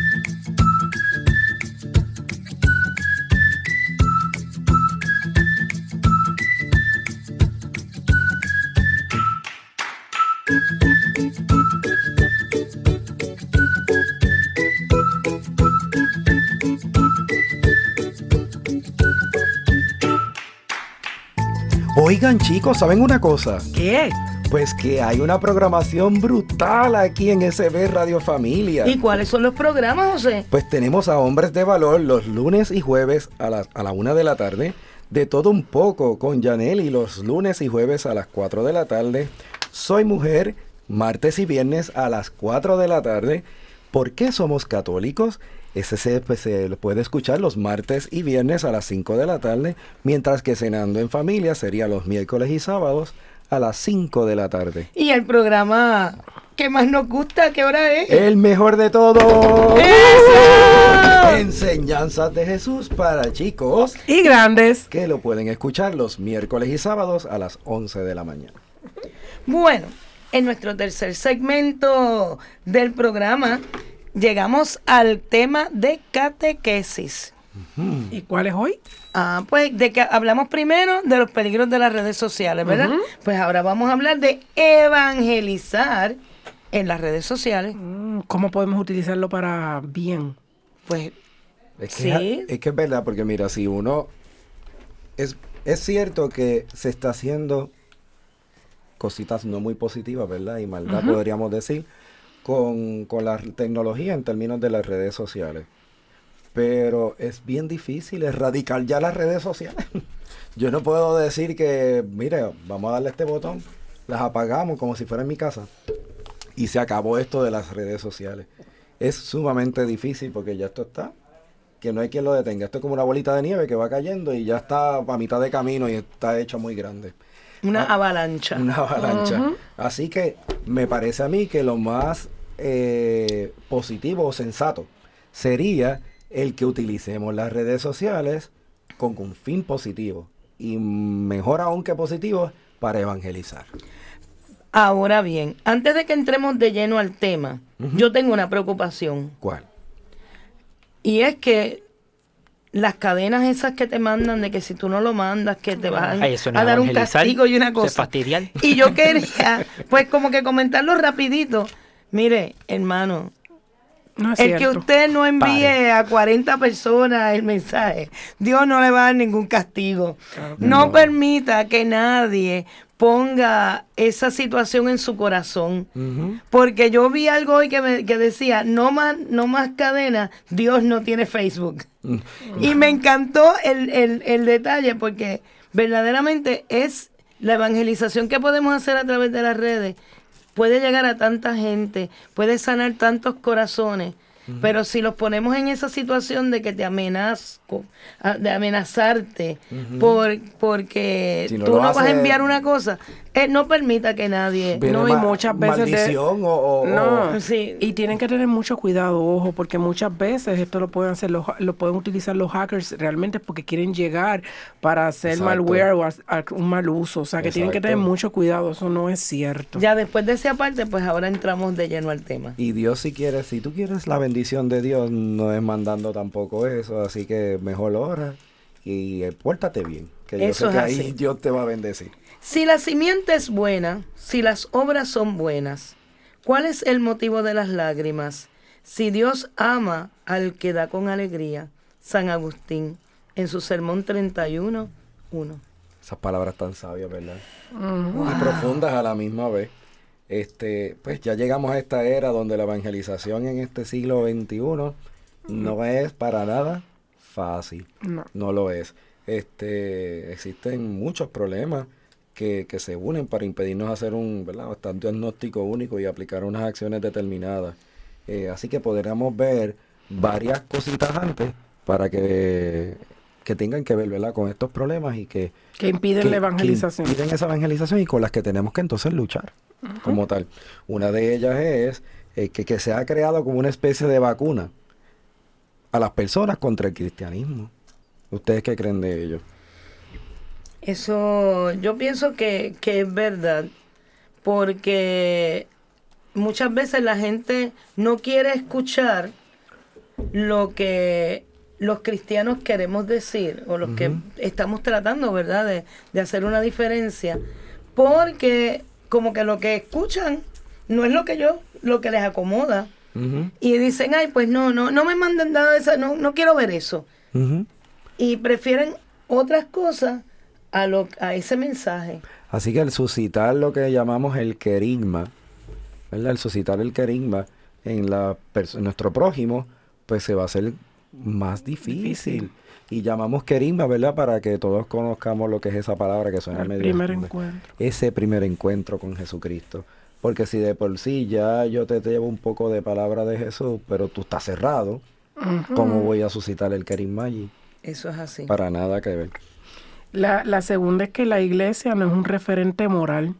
Speaker 2: Oigan chicos, ¿saben una cosa?
Speaker 3: ¿Qué?
Speaker 2: Pues que hay una programación brutal aquí en SB Radio Familia.
Speaker 1: ¿Y cuáles son los programas, José?
Speaker 2: Pues tenemos a Hombres de Valor los lunes y jueves a la, a la una de la tarde. De todo un poco con Janelle y los lunes y jueves a las 4 de la tarde. Soy mujer, martes y viernes a las 4 de la tarde. ¿Por qué somos católicos? Ese se, pues, se puede escuchar los martes y viernes a las 5 de la tarde, mientras que cenando en familia sería los miércoles y sábados a las 5 de la tarde.
Speaker 1: Y el programa que más nos gusta, ¿qué hora es?
Speaker 2: El mejor de todo.
Speaker 1: ¡Eso!
Speaker 2: Enseñanzas de Jesús para chicos
Speaker 3: Y grandes.
Speaker 2: que lo pueden escuchar los miércoles y sábados a las 11 de la mañana.
Speaker 1: Bueno, en nuestro tercer segmento del programa llegamos al tema de catequesis.
Speaker 3: ¿Y cuál es hoy?
Speaker 1: Ah, pues de que hablamos primero de los peligros de las redes sociales, ¿verdad? Pues ahora vamos a hablar de evangelizar en las redes sociales.
Speaker 3: Mm, ¿Cómo podemos utilizarlo para bien?
Speaker 1: Pues
Speaker 2: Es que,
Speaker 1: Sí.
Speaker 2: es que es verdad, porque mira, si uno... Es, es cierto que se está haciendo cositas no muy positivas, ¿verdad? Y maldad, podríamos decir, con, con la tecnología en términos de las redes sociales. Pero es bien difícil erradicar ya las redes sociales. [laughs] Yo no puedo decir que, mire, vamos a darle este botón, las apagamos como si fuera en mi casa. Y se acabó esto de las redes sociales. Es sumamente difícil porque ya esto está, que no hay quien lo detenga. Esto es como una bolita de nieve que va cayendo y ya está a mitad de camino y está hecho muy grande.
Speaker 1: Una
Speaker 2: Ah,
Speaker 1: avalancha.
Speaker 2: Una avalancha. Así que me parece a mí que lo más eh, positivo o sensato sería el que utilicemos las redes sociales con un fin positivo y mejor aún que positivo para evangelizar.
Speaker 1: Ahora bien, antes de que entremos de lleno al tema, yo tengo una preocupación.
Speaker 2: ¿Cuál?
Speaker 1: Y es que las cadenas esas que te mandan de que si tú no lo mandas, que te van
Speaker 4: Ay, no
Speaker 1: a dar un castigo y una cosa. Y yo quería, pues como que comentarlo rapidito. Mire, hermano,
Speaker 3: No es
Speaker 1: el que usted no envíe a 40 personas el mensaje, Dios no le va a dar ningún castigo. no, permita que nadie ponga esa situación en su corazón. Porque yo vi algo hoy que, me- que decía, no más, no más cadenas, Dios no tiene Facebook. y me encantó el, el- el detalle porque verdaderamente es la evangelización que podemos hacer a través de las redes. Puede llegar a tanta gente, puede sanar tantos corazones. Pero si los ponemos en esa situación de que te amenazco, a- de amenazarte, por, porque
Speaker 2: Si no
Speaker 1: tú no vas a enviar una cosa, eh, no permita que nadie...
Speaker 2: Viene
Speaker 3: No, y muchas veces de-
Speaker 2: maldición o, o-
Speaker 3: No,
Speaker 2: o-
Speaker 1: Sí.
Speaker 3: y tienen que tener mucho cuidado, ojo, porque muchas veces esto lo pueden hacer, los, lo pueden utilizar los hackers realmente porque quieren llegar para hacer
Speaker 2: Exacto.
Speaker 3: malware o a- a un mal uso. O sea, que tienen que tener mucho cuidado, eso no es cierto.
Speaker 1: Ya después de esa parte, pues ahora entramos de lleno al tema.
Speaker 2: Y Dios si quieres, si tú quieres la bendición de Dios, no es mandando tampoco eso, así que mejor ora y eh, pórtate bien, que yo
Speaker 1: Eso
Speaker 2: sé
Speaker 1: es
Speaker 2: que
Speaker 1: así.
Speaker 2: ahí Dios te va a bendecir.
Speaker 1: Si la simiente es buena, si las obras son buenas, ¿cuál es el motivo de las lágrimas? Si Dios ama al que da con alegría, San Agustín, en su sermón 31, 1.
Speaker 2: Esas palabras tan sabias, ¿verdad? Y profundas a la misma vez. Este, pues ya llegamos a esta era donde la evangelización en este siglo XXI no es para nada fácil.
Speaker 3: No.
Speaker 2: No lo es. Este, existen muchos problemas que, que se unen para impedirnos hacer un ¿verdad? bastante diagnóstico único y aplicar unas acciones determinadas. Eh, así que podríamos ver varias cositas antes para que, que tengan que ver ¿verdad? con estos problemas y que,
Speaker 3: Que impiden
Speaker 2: que-
Speaker 3: la
Speaker 2: que
Speaker 3: evangelización.
Speaker 2: impiden esa evangelización y con las que tenemos que entonces luchar como tal. Una de ellas es eh, que, que se ha creado como una especie de vacuna a las personas contra el cristianismo. ¿Ustedes qué creen de ello?
Speaker 1: Eso yo pienso que, que es verdad, porque muchas veces la gente no quiere escuchar lo que los cristianos queremos decir o los que estamos tratando, ¿verdad?, de, de hacer una diferencia, porque como que lo que escuchan no es lo que yo, lo que les acomoda. Y dicen, ay, pues no, no, no me manden nada de eso, no, no quiero ver eso. Y prefieren otras cosas a, lo, a ese mensaje.
Speaker 2: Así que el suscitar lo que llamamos el querigma, ¿verdad? El suscitar el querigma en, la en nuestro prójimo, pues se va a hacer más difícil.
Speaker 3: Difícil.
Speaker 2: Y llamamos querigma, ¿verdad? Para que todos conozcamos lo que es esa palabra que suena
Speaker 3: El
Speaker 2: medio...
Speaker 3: primer encuentro.
Speaker 2: Ese primer encuentro con Jesucristo. Porque si de por sí ya yo te llevo un poco de palabra de Jesús, pero tú estás cerrado, ¿cómo voy a suscitar el querigma allí?
Speaker 1: Eso es así.
Speaker 2: Para nada que ver.
Speaker 3: La, la segunda es que la iglesia no es un referente moral.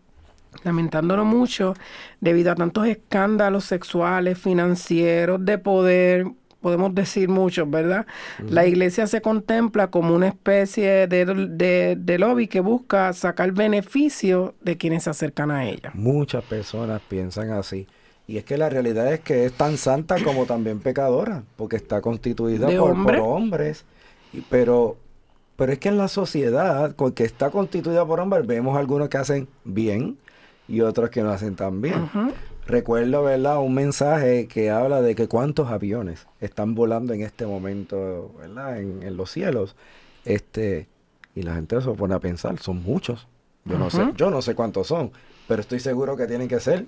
Speaker 3: Lamentándolo mucho, debido a tantos escándalos sexuales, financieros, de poder, podemos decir muchos, ¿verdad? La iglesia se contempla como una especie de, de, de lobby que busca sacar beneficio de quienes se acercan a ella.
Speaker 2: Muchas personas piensan así. Y es que la realidad es que es tan santa como también pecadora, porque está constituida
Speaker 3: ¿De
Speaker 2: por, por
Speaker 3: hombre?
Speaker 2: hombres. Y- pero, pero es que en la sociedad, con que está constituida por hombres, vemos algunos que hacen bien y otros que no hacen tan bien. Recuerdo, ¿verdad? Un mensaje que habla de que cuántos aviones están volando en este momento, ¿verdad? En, en los cielos. Este, y la gente se pone a pensar, son muchos. Yo no sé, yo no sé cuántos son, pero estoy seguro que tienen que ser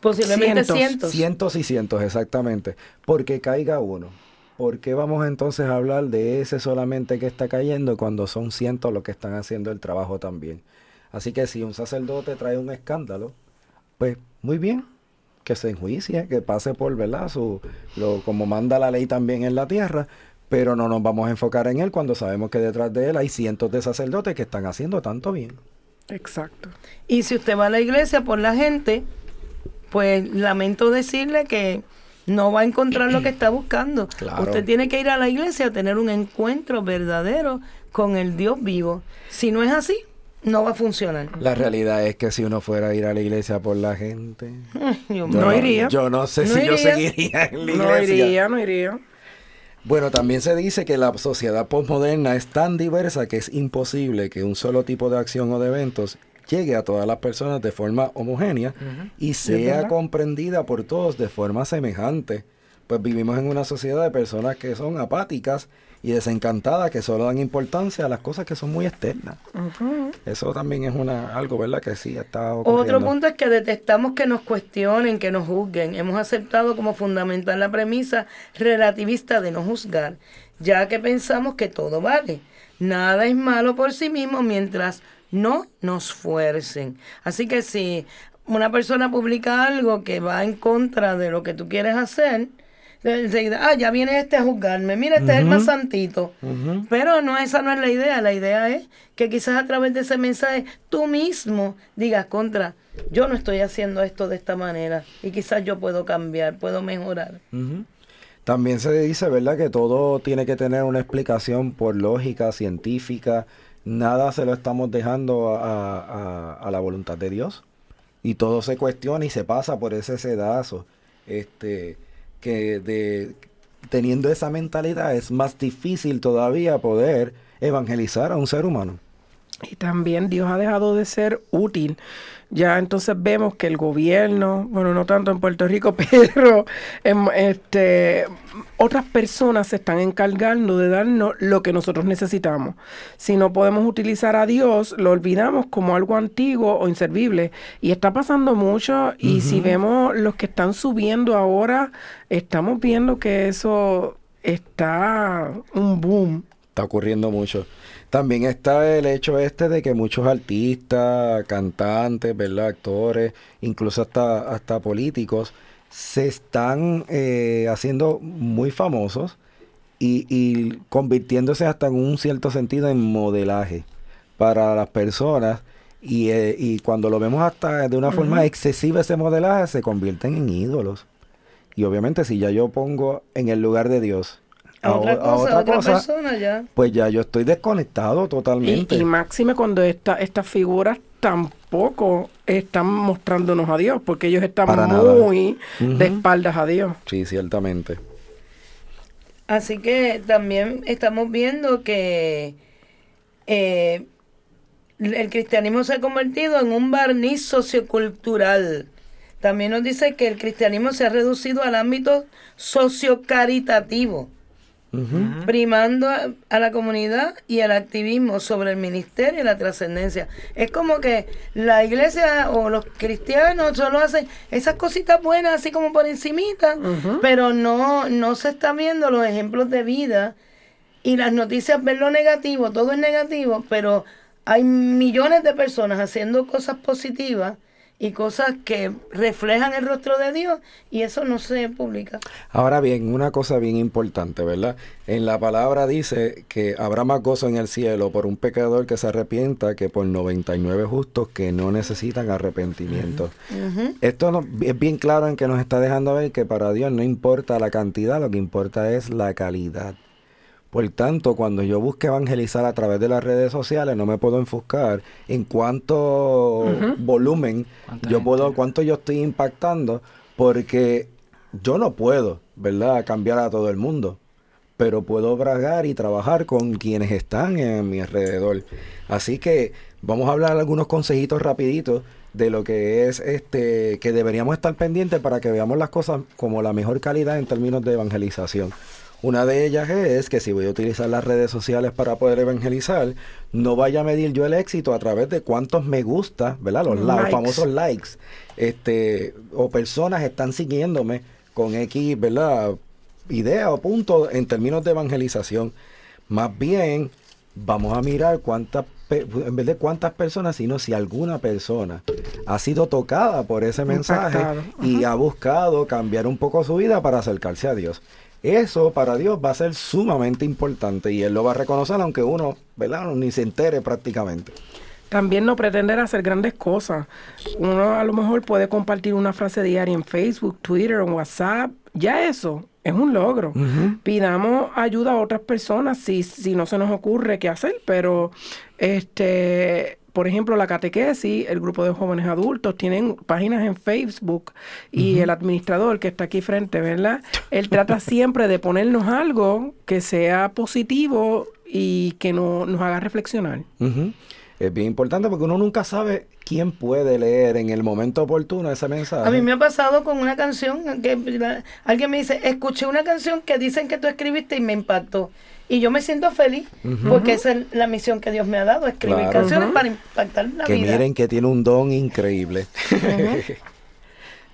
Speaker 1: Posiblemente
Speaker 3: Cientos.
Speaker 1: cientos.
Speaker 2: cientos y cientos exactamente. Porque caiga uno. ¿Por qué vamos entonces a hablar de ese solamente que está cayendo cuando son cientos los que están haciendo el trabajo también? Así que si un sacerdote trae un escándalo, pues muy bien, que se enjuicie, que pase por, ¿verdad? Su, lo, como manda la ley también en la tierra, pero no nos vamos a enfocar en él cuando sabemos que detrás de él hay cientos de sacerdotes que están haciendo tanto bien.
Speaker 3: Exacto.
Speaker 1: Y si usted va a la iglesia por la gente, pues lamento decirle que no va a encontrar lo que está buscando. [clears throat]
Speaker 2: Claro.
Speaker 1: Usted tiene que ir a la iglesia a tener un encuentro verdadero con el Dios vivo. Si no es así, no va a funcionar.
Speaker 2: La realidad es que si uno fuera a ir a la iglesia por la gente, yo
Speaker 3: No iría.
Speaker 2: Yo no sé
Speaker 1: No
Speaker 2: si yo
Speaker 1: iría.
Speaker 2: seguiría en la
Speaker 3: No
Speaker 2: iglesia.
Speaker 3: iría, no iría.
Speaker 2: Bueno, también se dice que la sociedad postmoderna es tan diversa que es imposible que un solo tipo de acción o de eventos llegue a todas las personas de forma homogénea y sea comprendida por todos de forma semejante. Pues vivimos en una sociedad de personas que son apáticas y desencantadas, que solo dan importancia a las cosas que son muy externas. Eso también es una algo, ¿verdad? Que sí está ocurriendo.
Speaker 1: Otro punto es que detestamos que nos cuestionen, que nos juzguen. Hemos aceptado como fundamental la premisa relativista de no juzgar, ya que pensamos que todo vale. Nada es malo por sí mismo mientras no nos fuercen. Así que si una persona publica algo que va en contra de lo que tú quieres hacer, enseguida, ah, ya viene este a juzgarme, mira, este es el más santito. Pero no, esa no es la idea. La idea es que quizás a través de ese mensaje tú mismo digas contra, yo no estoy haciendo esto de esta manera y quizás yo puedo cambiar, puedo mejorar.
Speaker 2: También se dice, ¿verdad?, que todo tiene que tener una explicación por lógica científica. Nada se lo estamos dejando a, la voluntad de Dios. Y todo se cuestiona y se pasa por ese sedazo. Este, que de, teniendo esa mentalidad es más difícil todavía poder evangelizar a un ser humano.
Speaker 3: Y también Dios ha dejado de ser útil. Ya entonces vemos que el gobierno, bueno, no tanto en Puerto Rico, [laughs] pero este, otras personas se están encargando de darnos lo que nosotros necesitamos. Si no podemos utilizar a Dios, lo olvidamos como algo antiguo o inservible. Y está pasando mucho. Y si vemos los que están subiendo ahora, estamos viendo que eso está un boom
Speaker 2: Está ocurriendo mucho. También está el hecho este de que muchos artistas, cantantes, ¿verdad? actores, incluso hasta, hasta políticos, se están eh, haciendo muy famosos y, y convirtiéndose hasta en un cierto sentido en modelaje para las personas. Y, eh, y cuando lo vemos hasta de una forma excesiva ese modelaje, se convierten en ídolos. Y obviamente si ya yo pongo en el lugar de Dios
Speaker 1: A otra cosa, a otra persona ya.
Speaker 2: pues ya yo estoy desconectado
Speaker 3: Y,
Speaker 2: totalmente.
Speaker 3: y máxime cuando esta, estas figuras tampoco están mostrándonos a Dios, porque ellos están
Speaker 2: Para
Speaker 3: muy de espaldas a Dios.
Speaker 2: Sí, ciertamente.
Speaker 1: Así que también estamos viendo que eh, el cristianismo se ha convertido en un barniz sociocultural. También nos dice que el cristianismo se ha reducido al ámbito sociocaritativo, Primando a, a la comunidad y el activismo sobre el ministerio y la trascendencia. Es como que la iglesia o los cristianos solo hacen esas cositas buenas así como por encimita, pero no, no se están viendo los ejemplos de vida y las noticias ven lo negativo, todo es negativo, pero hay millones de personas haciendo cosas positivas y cosas que reflejan el rostro de Dios y eso no se publica.
Speaker 2: Ahora bien, una cosa bien importante, ¿verdad? En la palabra dice que habrá más gozo en el cielo por un pecador que se arrepienta que por 99 justos que no necesitan arrepentimiento. Esto no- es bien claro en que nos está dejando ver que para Dios no importa la cantidad, lo que importa es la calidad. Por tanto, cuando yo busque evangelizar a través de las redes sociales, no me puedo enfocar en cuánto volumen yo
Speaker 4: gente.
Speaker 2: puedo, cuánto yo estoy impactando, porque yo no puedo, ¿verdad?, cambiar a todo el mundo, pero puedo bragar y trabajar con quienes están en mi alrededor. Así que vamos a hablar algunos consejitos rapiditos de lo que es este que deberíamos estar pendientes para que veamos las cosas como la mejor calidad en términos de evangelización. Una de ellas es que si voy a utilizar las redes sociales para poder evangelizar, no vaya a medir yo el éxito a través de cuántos me gusta, ¿verdad? Los, la- los
Speaker 3: Likes.
Speaker 2: famosos likes. Este, o personas están siguiéndome con X, ¿verdad? Idea o punto en términos de evangelización. Más bien, vamos a mirar cuántas, en vez de cuántas personas, sino si alguna persona ha sido tocada por ese mensaje
Speaker 3: Impactado.
Speaker 2: y ha buscado cambiar un poco su vida para acercarse a Dios. Eso para Dios va a ser sumamente importante y Él lo va a reconocer aunque uno, ¿verdad? Ni se entere prácticamente.
Speaker 3: También no pretender hacer grandes cosas. Uno a lo mejor puede compartir una frase diaria en Facebook, Twitter o WhatsApp. Ya eso es un logro. Pidamos ayuda a otras personas si, si no se nos ocurre qué hacer, pero este por ejemplo, la catequesis, el grupo de jóvenes adultos, tienen páginas en Facebook y el administrador que está aquí frente, ¿verdad? Él trata siempre de ponernos algo que sea positivo y que no, nos haga reflexionar.
Speaker 2: Ujú. Es bien importante porque uno nunca sabe quién puede leer en el momento oportuno ese mensaje.
Speaker 1: A mí me ha pasado con una canción que la- alguien me dice, escuché una canción que dicen que tú escribiste y me impactó. Y yo me siento feliz porque esa es la misión que Dios me ha dado, escribir
Speaker 2: Claro.
Speaker 1: canciones para impactar la
Speaker 2: que
Speaker 1: vida.
Speaker 2: miren que tiene un don increíble. [laughs]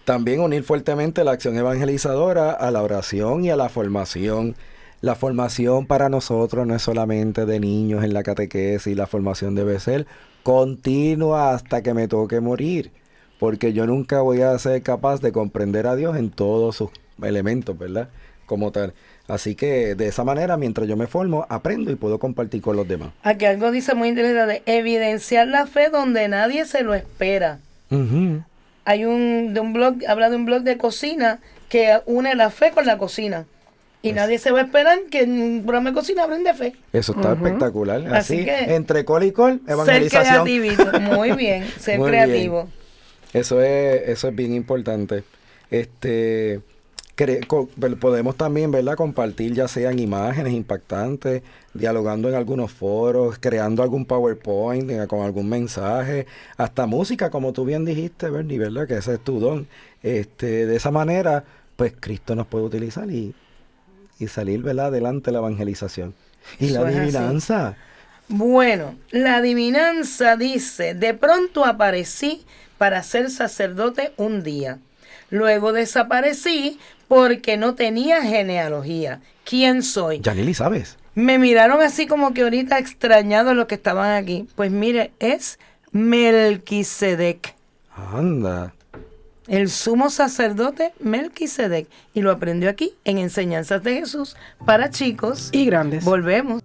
Speaker 2: También unir fuertemente la acción evangelizadora a la oración y a la formación. La formación para nosotros no es solamente de niños en la catequesis, la formación debe ser continua hasta que me toque morir, porque yo nunca voy a ser capaz de comprender a Dios en todos sus elementos, ¿verdad? Como tal. Así que de esa manera, mientras yo me formo, aprendo y puedo compartir con los demás.
Speaker 1: Aquí algo dice muy interesante, evidenciar la fe donde nadie se lo espera. Hay un, de un blog, habla de un blog de cocina que une la fe con la cocina. Y nadie se va a esperar que en un programa de cocina hablen de fe.
Speaker 2: Eso está espectacular.
Speaker 1: Así
Speaker 2: Así,
Speaker 1: que-
Speaker 2: entre col y col,
Speaker 1: Ser
Speaker 2: evangelización.
Speaker 1: creativito. [laughs] Muy bien, ser
Speaker 2: Muy bien.
Speaker 1: creativo.
Speaker 2: Eso es, eso es bien importante. Este podemos también, ¿verdad? Compartir ya sean imágenes impactantes, dialogando en algunos foros, creando algún PowerPoint eh, con algún mensaje, hasta música, como tú bien dijiste, Bernie, ¿verdad? Que ese es tu don. Este, de esa manera, pues Cristo nos puede utilizar y, y salir, ¿verdad? Adelante la evangelización. Y
Speaker 1: Eso
Speaker 2: la adivinanza.
Speaker 1: Bueno, la adivinanza dice, de pronto aparecí para ser sacerdote un día. Luego desaparecí porque no tenía genealogía. ¿Quién soy?
Speaker 2: Yanili, ¿sabes?
Speaker 1: Me miraron así como que ahorita extrañados los que estaban aquí. Pues mire, es Melquisedec.
Speaker 2: Anda.
Speaker 1: El sumo sacerdote Melquisedec. Y lo aprendió aquí en Enseñanzas de Jesús para chicos.
Speaker 3: Y grandes.
Speaker 1: Volvemos.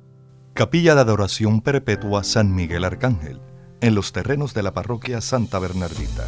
Speaker 5: Capilla de Adoración Perpetua San Miguel Arcángel, en los terrenos de la parroquia Santa Bernardita.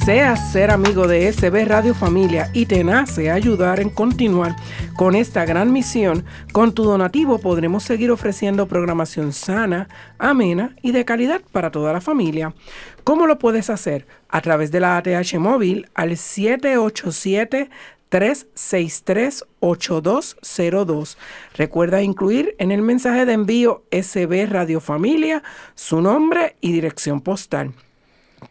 Speaker 3: Deseas ser amigo de SB Radio Familia y te nace ayudar en continuar con esta gran misión, con tu donativo podremos seguir ofreciendo programación sana, amena y de calidad para toda la familia. ¿Cómo lo puedes hacer? A través de la ATH móvil al 787 363-8202. Recuerda incluir en el mensaje de envío SB Radio Familia su nombre y dirección postal.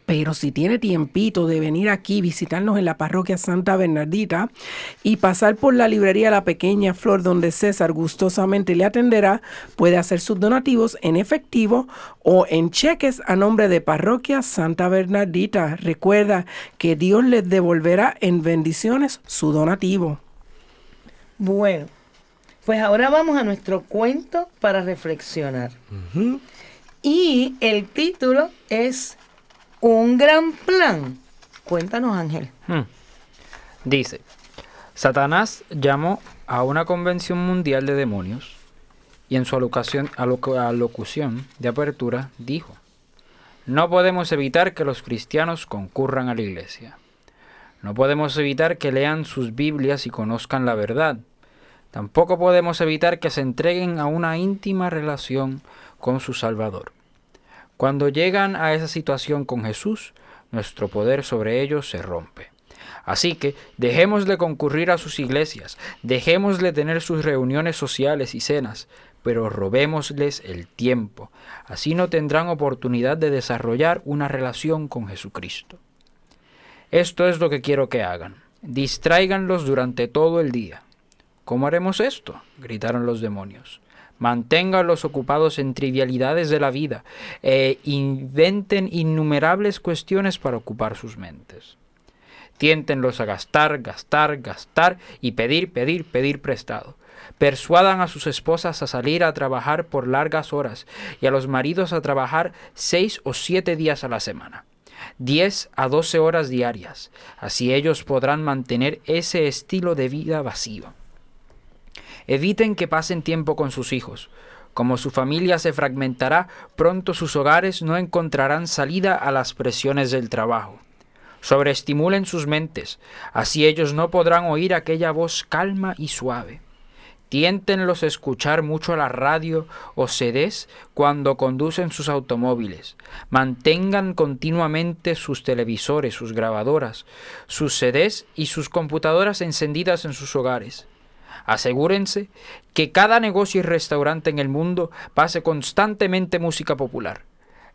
Speaker 3: Pero si tiene tiempito de venir aquí, visitarnos en la parroquia Santa Bernardita y pasar por la librería La Pequeña Flor donde César gustosamente le atenderá, puede hacer sus donativos en efectivo o en cheques a nombre de parroquia Santa Bernardita. Recuerda que Dios les devolverá en bendiciones su donativo.
Speaker 1: Bueno, pues ahora vamos a nuestro cuento para reflexionar. Y el título es un gran plan. Cuéntanos, Ángel.
Speaker 4: Hmm. Dice, Satanás llamó a una convención mundial de demonios y en su alocución, alocución de apertura dijo, no podemos evitar que los cristianos concurran a la iglesia. No podemos evitar que lean sus Biblias y conozcan la verdad. Tampoco podemos evitar que se entreguen a una íntima relación con su Salvador. Cuando llegan a esa situación con Jesús, nuestro poder sobre ellos se rompe. Así que dejémosle concurrir a sus iglesias, dejémosle tener sus reuniones sociales y cenas, pero robémosles el tiempo. Así no tendrán oportunidad de desarrollar una relación con Jesucristo. Esto es lo que quiero que hagan. Distráiganlos durante todo el día. ¿Cómo haremos esto? gritaron los demonios. Manténganlos ocupados en trivialidades de la vida e inventen innumerables cuestiones para ocupar sus mentes. Tiéntenlos a gastar, gastar, gastar y pedir, pedir, pedir prestado. Persuadan a sus esposas a salir a trabajar por largas horas y a los maridos a trabajar seis o siete días a la semana. Diez a doce horas diarias. Así ellos podrán mantener ese estilo de vida vacío. Eviten que pasen tiempo con sus hijos. Como su familia se fragmentará, pronto sus hogares no encontrarán salida a las presiones del trabajo. Sobreestimulen sus mentes, así ellos no podrán oír aquella voz calma y suave. Tiéntenlos a escuchar mucho la radio o CDs cuando conducen sus automóviles. Mantengan continuamente sus televisores, sus grabadoras, sus CDs y sus computadoras encendidas en sus hogares. Asegúrense que cada negocio y restaurante en el mundo pase constantemente música popular.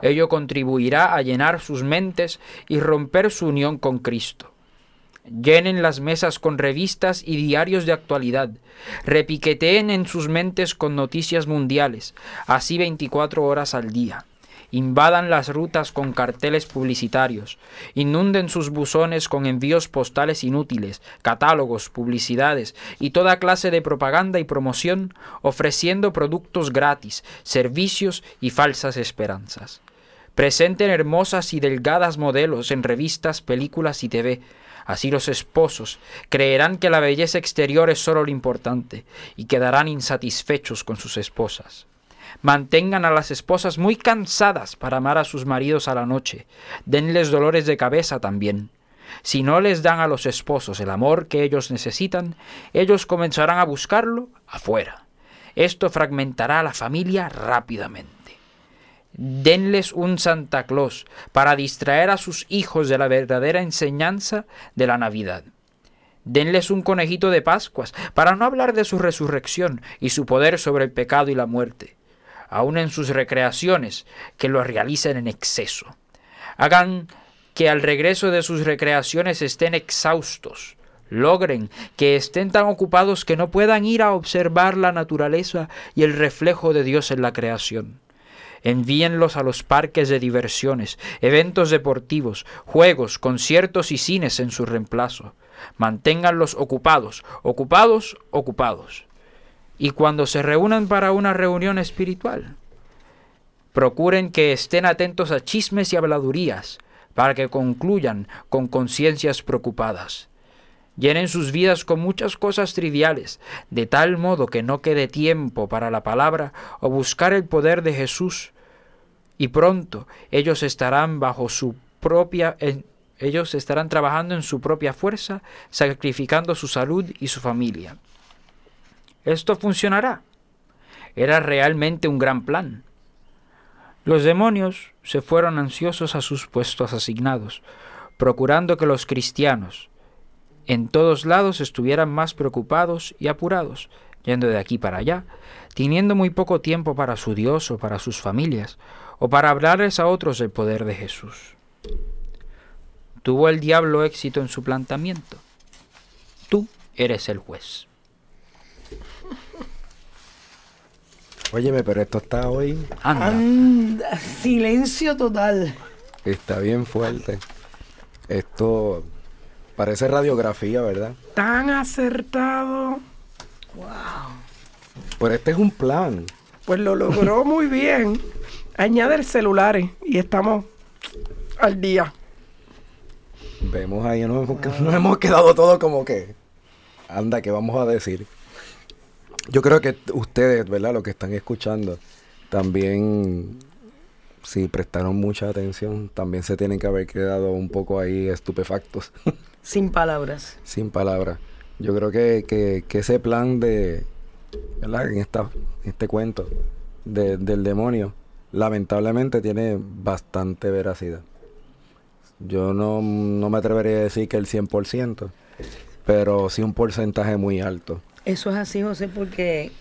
Speaker 4: Ello contribuirá a llenar sus mentes y romper su unión con Cristo. Llenen las mesas con revistas y diarios de actualidad. Repiqueteen en sus mentes con noticias mundiales, así 24 horas al día invadan las rutas con carteles publicitarios, inunden sus buzones con envíos postales inútiles, catálogos, publicidades y toda clase de propaganda y promoción, ofreciendo productos gratis, servicios y falsas esperanzas. Presenten hermosas y delgadas modelos en revistas, películas y TV, Así los esposos creerán que la belleza exterior es solo lo importante y quedarán insatisfechos con sus esposas. Mantengan a las esposas muy cansadas para amar a sus maridos a la noche. Denles dolores de cabeza también. Si no les dan a los esposos el amor que ellos necesitan, ellos comenzarán a buscarlo afuera. Esto fragmentará a la familia rápidamente. Denles un Santa Claus para distraer a sus hijos de la verdadera enseñanza de la Navidad. Denles un conejito de Pascuas para no hablar de su resurrección y su poder sobre el pecado y la muerte. Aun en sus recreaciones, que lo realicen en exceso. Hagan que al regreso de sus recreaciones estén exhaustos. Logren que estén tan ocupados que no puedan ir a observar la naturaleza y el reflejo de Dios en la creación. Envíenlos a los parques de diversiones, eventos deportivos, juegos, conciertos y cines en su reemplazo. Manténganlos ocupados, ocupados, ocupados. Y cuando se reúnan para una reunión espiritual, procuren que estén atentos a chismes y habladurías, para que concluyan con conciencias preocupadas. Llenen sus vidas con muchas cosas triviales, de tal modo que no quede tiempo para la palabra o buscar el poder de Jesús y pronto ellos estarán bajo su propia ellos estarán trabajando en su propia fuerza, sacrificando su salud y su familia. Esto funcionará. Era realmente un gran plan. Los demonios se fueron ansiosos a sus puestos asignados, procurando que los cristianos en todos lados estuvieran más preocupados y apurados, yendo de aquí para allá, teniendo muy poco tiempo para su Dios o para sus familias, o para hablarles a otros del poder de Jesús. Tuvo el diablo éxito en su planteamiento. Tú eres el juez.
Speaker 2: Óyeme, pero esto está hoy.
Speaker 1: Anda. silencio total.
Speaker 2: Está bien fuerte. Esto parece radiografía, ¿verdad?
Speaker 3: Tan acertado.
Speaker 1: Wow.
Speaker 2: Pero este es un plan.
Speaker 3: Pues lo logró muy bien añade celulares y estamos al día.
Speaker 2: Vemos ahí, nos hemos, quedado todos como que, anda, ¿qué vamos a decir? Yo creo que ustedes, ¿verdad? Los que están escuchando, también, si prestaron mucha atención, también se tienen que haber quedado un poco ahí estupefactos. [laughs]
Speaker 1: Sin palabras.
Speaker 2: Sin palabras. Yo creo que, ese plan de, ¿verdad? En, esta, este cuento del demonio, lamentablemente tiene bastante veracidad. Yo no, me atrevería a decir que el 100%, pero sí un porcentaje muy alto.
Speaker 1: Eso es así, José, porque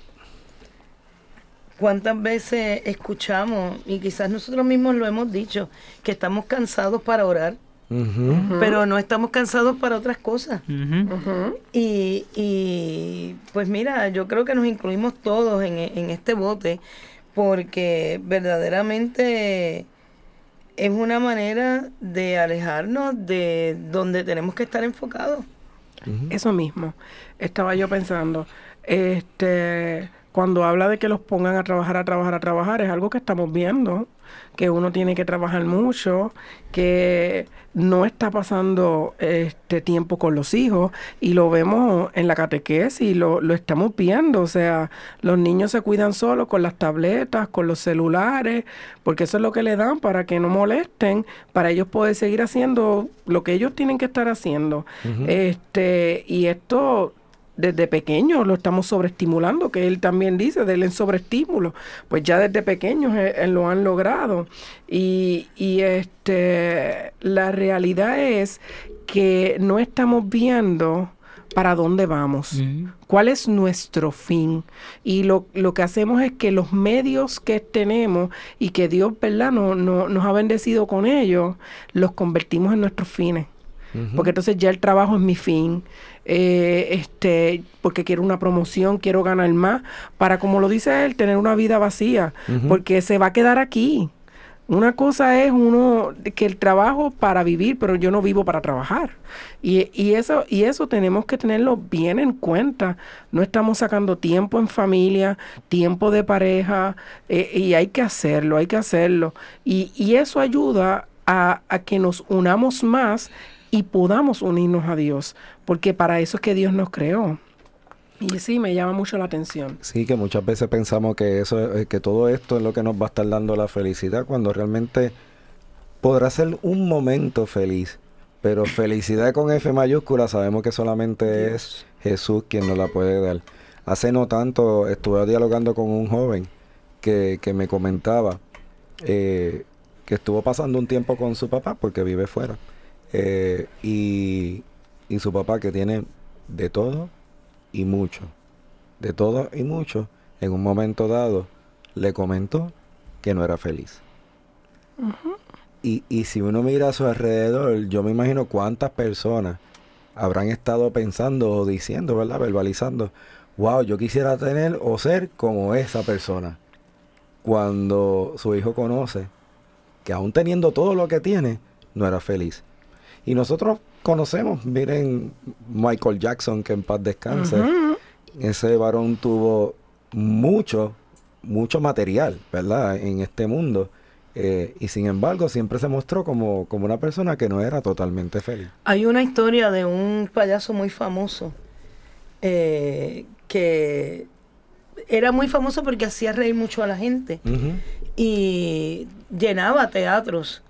Speaker 1: cuántas veces escuchamos, y quizás nosotros mismos lo hemos dicho, que estamos cansados para orar, pero no estamos cansados para otras cosas. y, y, pues mira, yo creo que nos incluimos todos en, en este bote porque verdaderamente es una manera de alejarnos de donde tenemos que estar enfocados.
Speaker 3: Eso mismo, estaba yo pensando, este, cuando habla de que los pongan a trabajar, a trabajar, a trabajar, es algo que estamos viendo que uno tiene que trabajar mucho, que no está pasando este tiempo con los hijos y lo vemos en la catequesis y lo, lo estamos viendo, o sea, los niños se cuidan solos con las tabletas, con los celulares, porque eso es lo que le dan para que no molesten, para ellos poder seguir haciendo lo que ellos tienen que estar haciendo. Este, y esto desde pequeños lo estamos sobreestimulando, que él también dice, del sobreestímulo, pues ya desde pequeños eh, eh, lo han logrado. Y, y este, la realidad es que no estamos viendo para dónde vamos, cuál es nuestro fin. Y lo, lo, que hacemos es que los medios que tenemos y que Dios, ¿verdad?, no, no, nos ha bendecido con ellos, los convertimos en nuestros fines. Porque entonces ya el trabajo es mi fin, eh, este, porque quiero una promoción, quiero ganar más, para, como lo dice él, tener una vida vacía, porque se va a quedar aquí. Una cosa es uno que el trabajo para vivir, pero yo no vivo para trabajar. Y, y, eso, y eso tenemos que tenerlo bien en cuenta. No estamos sacando tiempo en familia, tiempo de pareja, eh, y hay que hacerlo, hay que hacerlo. Y, y eso ayuda a, a, que nos unamos más y podamos unirnos a Dios, porque para eso es que Dios nos creó. Y sí, me llama mucho la atención.
Speaker 2: Sí, que muchas veces pensamos que eso, eh, que todo esto es lo que nos va a estar dando la felicidad, cuando realmente podrá ser un momento feliz, Pero felicidad con F mayúscula sabemos que solamente es Jesús quien nos la puede dar. Hace no tanto estuve dialogando con un joven que, que me comentaba eh, que estuvo pasando un tiempo con su papá porque vive fuera. Eh, y, y su papá que tiene de todo y mucho, de todo y mucho, en un momento dado le comentó que no era feliz. y, y si uno mira a su alrededor, yo me imagino cuántas personas habrán estado pensando o diciendo, ¿verdad? Verbalizando, wow, yo quisiera tener o ser como esa persona. Cuando su hijo conoce que aún teniendo todo lo que tiene, no era feliz. Y nosotros conocemos, miren Michael Jackson, que en paz descanse. Ese varón tuvo mucho, mucho material, ¿verdad? En este mundo. Eh, y sin embargo, siempre se mostró como, como una persona que no era totalmente feliz.
Speaker 1: Hay una historia de un payaso muy famoso eh, que era muy famoso porque hacía reír mucho a la gente y llenaba teatros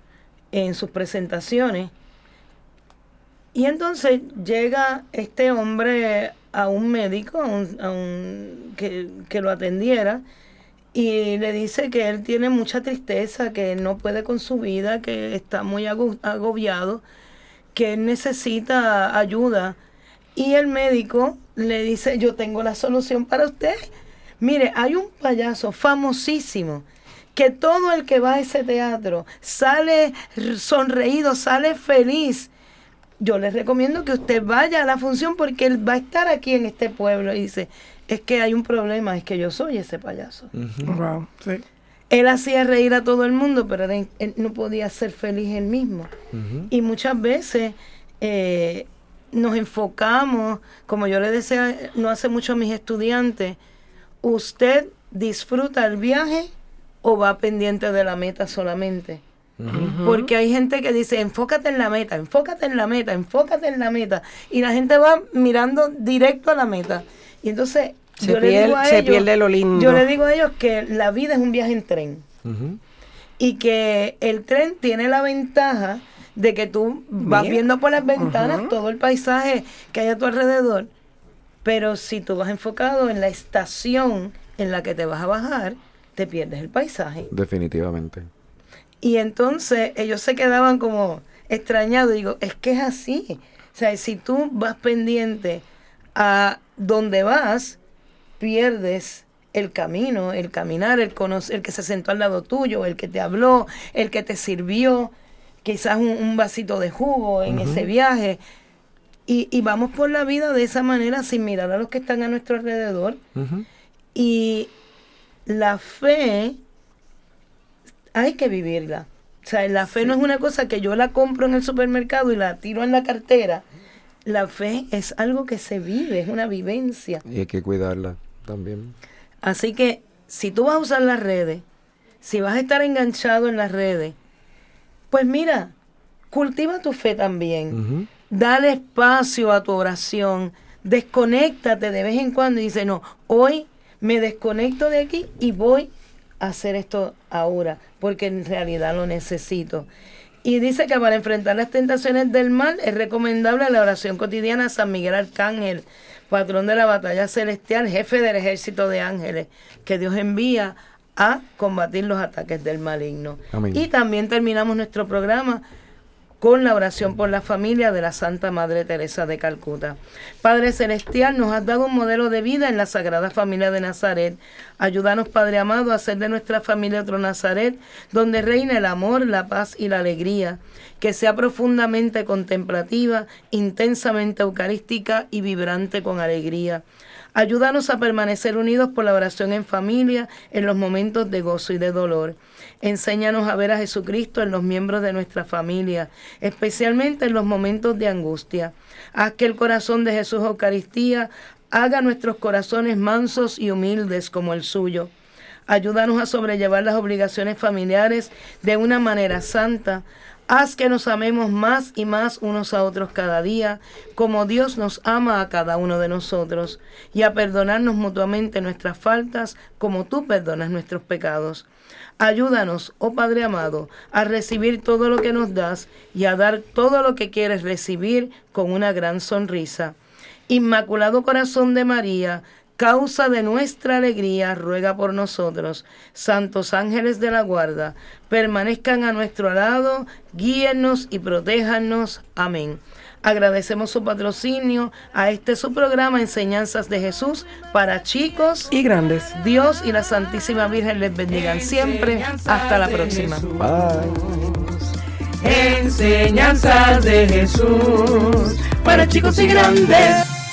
Speaker 1: en sus presentaciones. Y entonces llega este hombre a un médico a un, que, que lo atendiera y le dice que él tiene mucha tristeza, que no puede con su vida, que está muy ago- agobiado, que él necesita ayuda. Y el médico le dice, yo tengo la solución para usted. Mire, hay un payaso famosísimo que todo el que va a ese teatro sale sonreído, sale feliz. Yo les recomiendo que usted vaya a la función porque él va a estar aquí en este pueblo. Y dice, es que hay un problema, es que yo soy ese payaso.
Speaker 3: Wow, sí.
Speaker 1: Él hacía reír a todo el mundo, pero él, él no podía ser feliz él mismo. Y muchas veces eh, nos enfocamos, como yo le decía no hace mucho a mis estudiantes, ¿usted disfruta el viaje o va pendiente de la meta solamente? Porque hay gente que dice, enfócate en la meta, enfócate en la meta, enfócate en la meta. Y la gente va mirando directo a la meta. Y entonces
Speaker 3: Se
Speaker 1: yo le
Speaker 3: pier-
Speaker 1: digo a
Speaker 3: se
Speaker 1: ellos-
Speaker 3: pierde lo lindo.
Speaker 1: Yo le digo a ellos que la vida es un viaje en tren y que el tren tiene la ventaja de que tú vas
Speaker 3: Bien.
Speaker 1: viendo por las ventanas todo el paisaje que hay a tu alrededor, pero si tú vas enfocado en la estación en la que te vas a bajar, te pierdes el paisaje.
Speaker 2: Definitivamente.
Speaker 1: Y entonces ellos se quedaban como extrañados. Digo, es que es así. O sea, si tú vas pendiente a donde vas, pierdes el camino, el caminar, el, cono- el que se sentó al lado tuyo, el que te habló, el que te sirvió, quizás un, un vasito de jugo en ese viaje. Y, y vamos por la vida de esa manera sin mirar a los que están a nuestro alrededor. Y la fe hay que vivirla. O sea, la fe no es una cosa que yo la compro en el supermercado y la tiro en la cartera. La fe es algo que se vive, es una vivencia.
Speaker 2: Y hay que cuidarla también.
Speaker 1: Así que si tú vas a usar las redes, si vas a estar enganchado en las redes, pues mira, cultiva tu fe también. Dale espacio a tu oración. Desconéctate de vez en cuando y dice, no, hoy me desconecto de aquí y voy a hacer esto ahora, porque en realidad lo necesito. Y dice que para enfrentar las tentaciones del mal es recomendable la oración cotidiana a San Miguel Arcángel, patrón de la batalla celestial, jefe del ejército de ángeles, que Dios envía a combatir los ataques del maligno.
Speaker 2: Amén.
Speaker 1: Y también terminamos nuestro programa con la oración por la familia de la Santa Madre Teresa de Calcuta. Padre Celestial, nos has dado un modelo de vida en la Sagrada Familia de Nazaret. Ayúdanos, Padre amado, a hacer de nuestra familia otro Nazaret, donde reina el amor, la paz y la alegría, que sea profundamente contemplativa, intensamente eucarística y vibrante con alegría. Ayúdanos a permanecer unidos por la oración en familia en los momentos de gozo y de dolor. Enséñanos a ver a Jesucristo en los miembros de nuestra familia, especialmente en los momentos de angustia. Haz que el corazón de Jesús Eucaristía haga nuestros corazones mansos y humildes como el suyo. Ayúdanos a sobrellevar las obligaciones familiares de una manera santa. Haz que nos amemos más y más unos a otros cada día, como Dios nos ama a cada uno de nosotros, y a perdonarnos mutuamente nuestras faltas, como tú perdonas nuestros pecados. Ayúdanos, oh Padre amado, a recibir todo lo que nos das y a dar todo lo que quieres recibir con una gran sonrisa. Inmaculado Corazón de María, causa de nuestra alegría, ruega por nosotros. Santos ángeles de la guarda, permanezcan a nuestro lado, guíennos y protéjanos. Amén. Agradecemos su patrocinio a este su programa Enseñanzas de Jesús para chicos
Speaker 3: y grandes.
Speaker 1: Dios y la Santísima Virgen les bendigan siempre. Hasta la próxima.
Speaker 2: Bye.
Speaker 1: Enseñanzas de Jesús para chicos y grandes.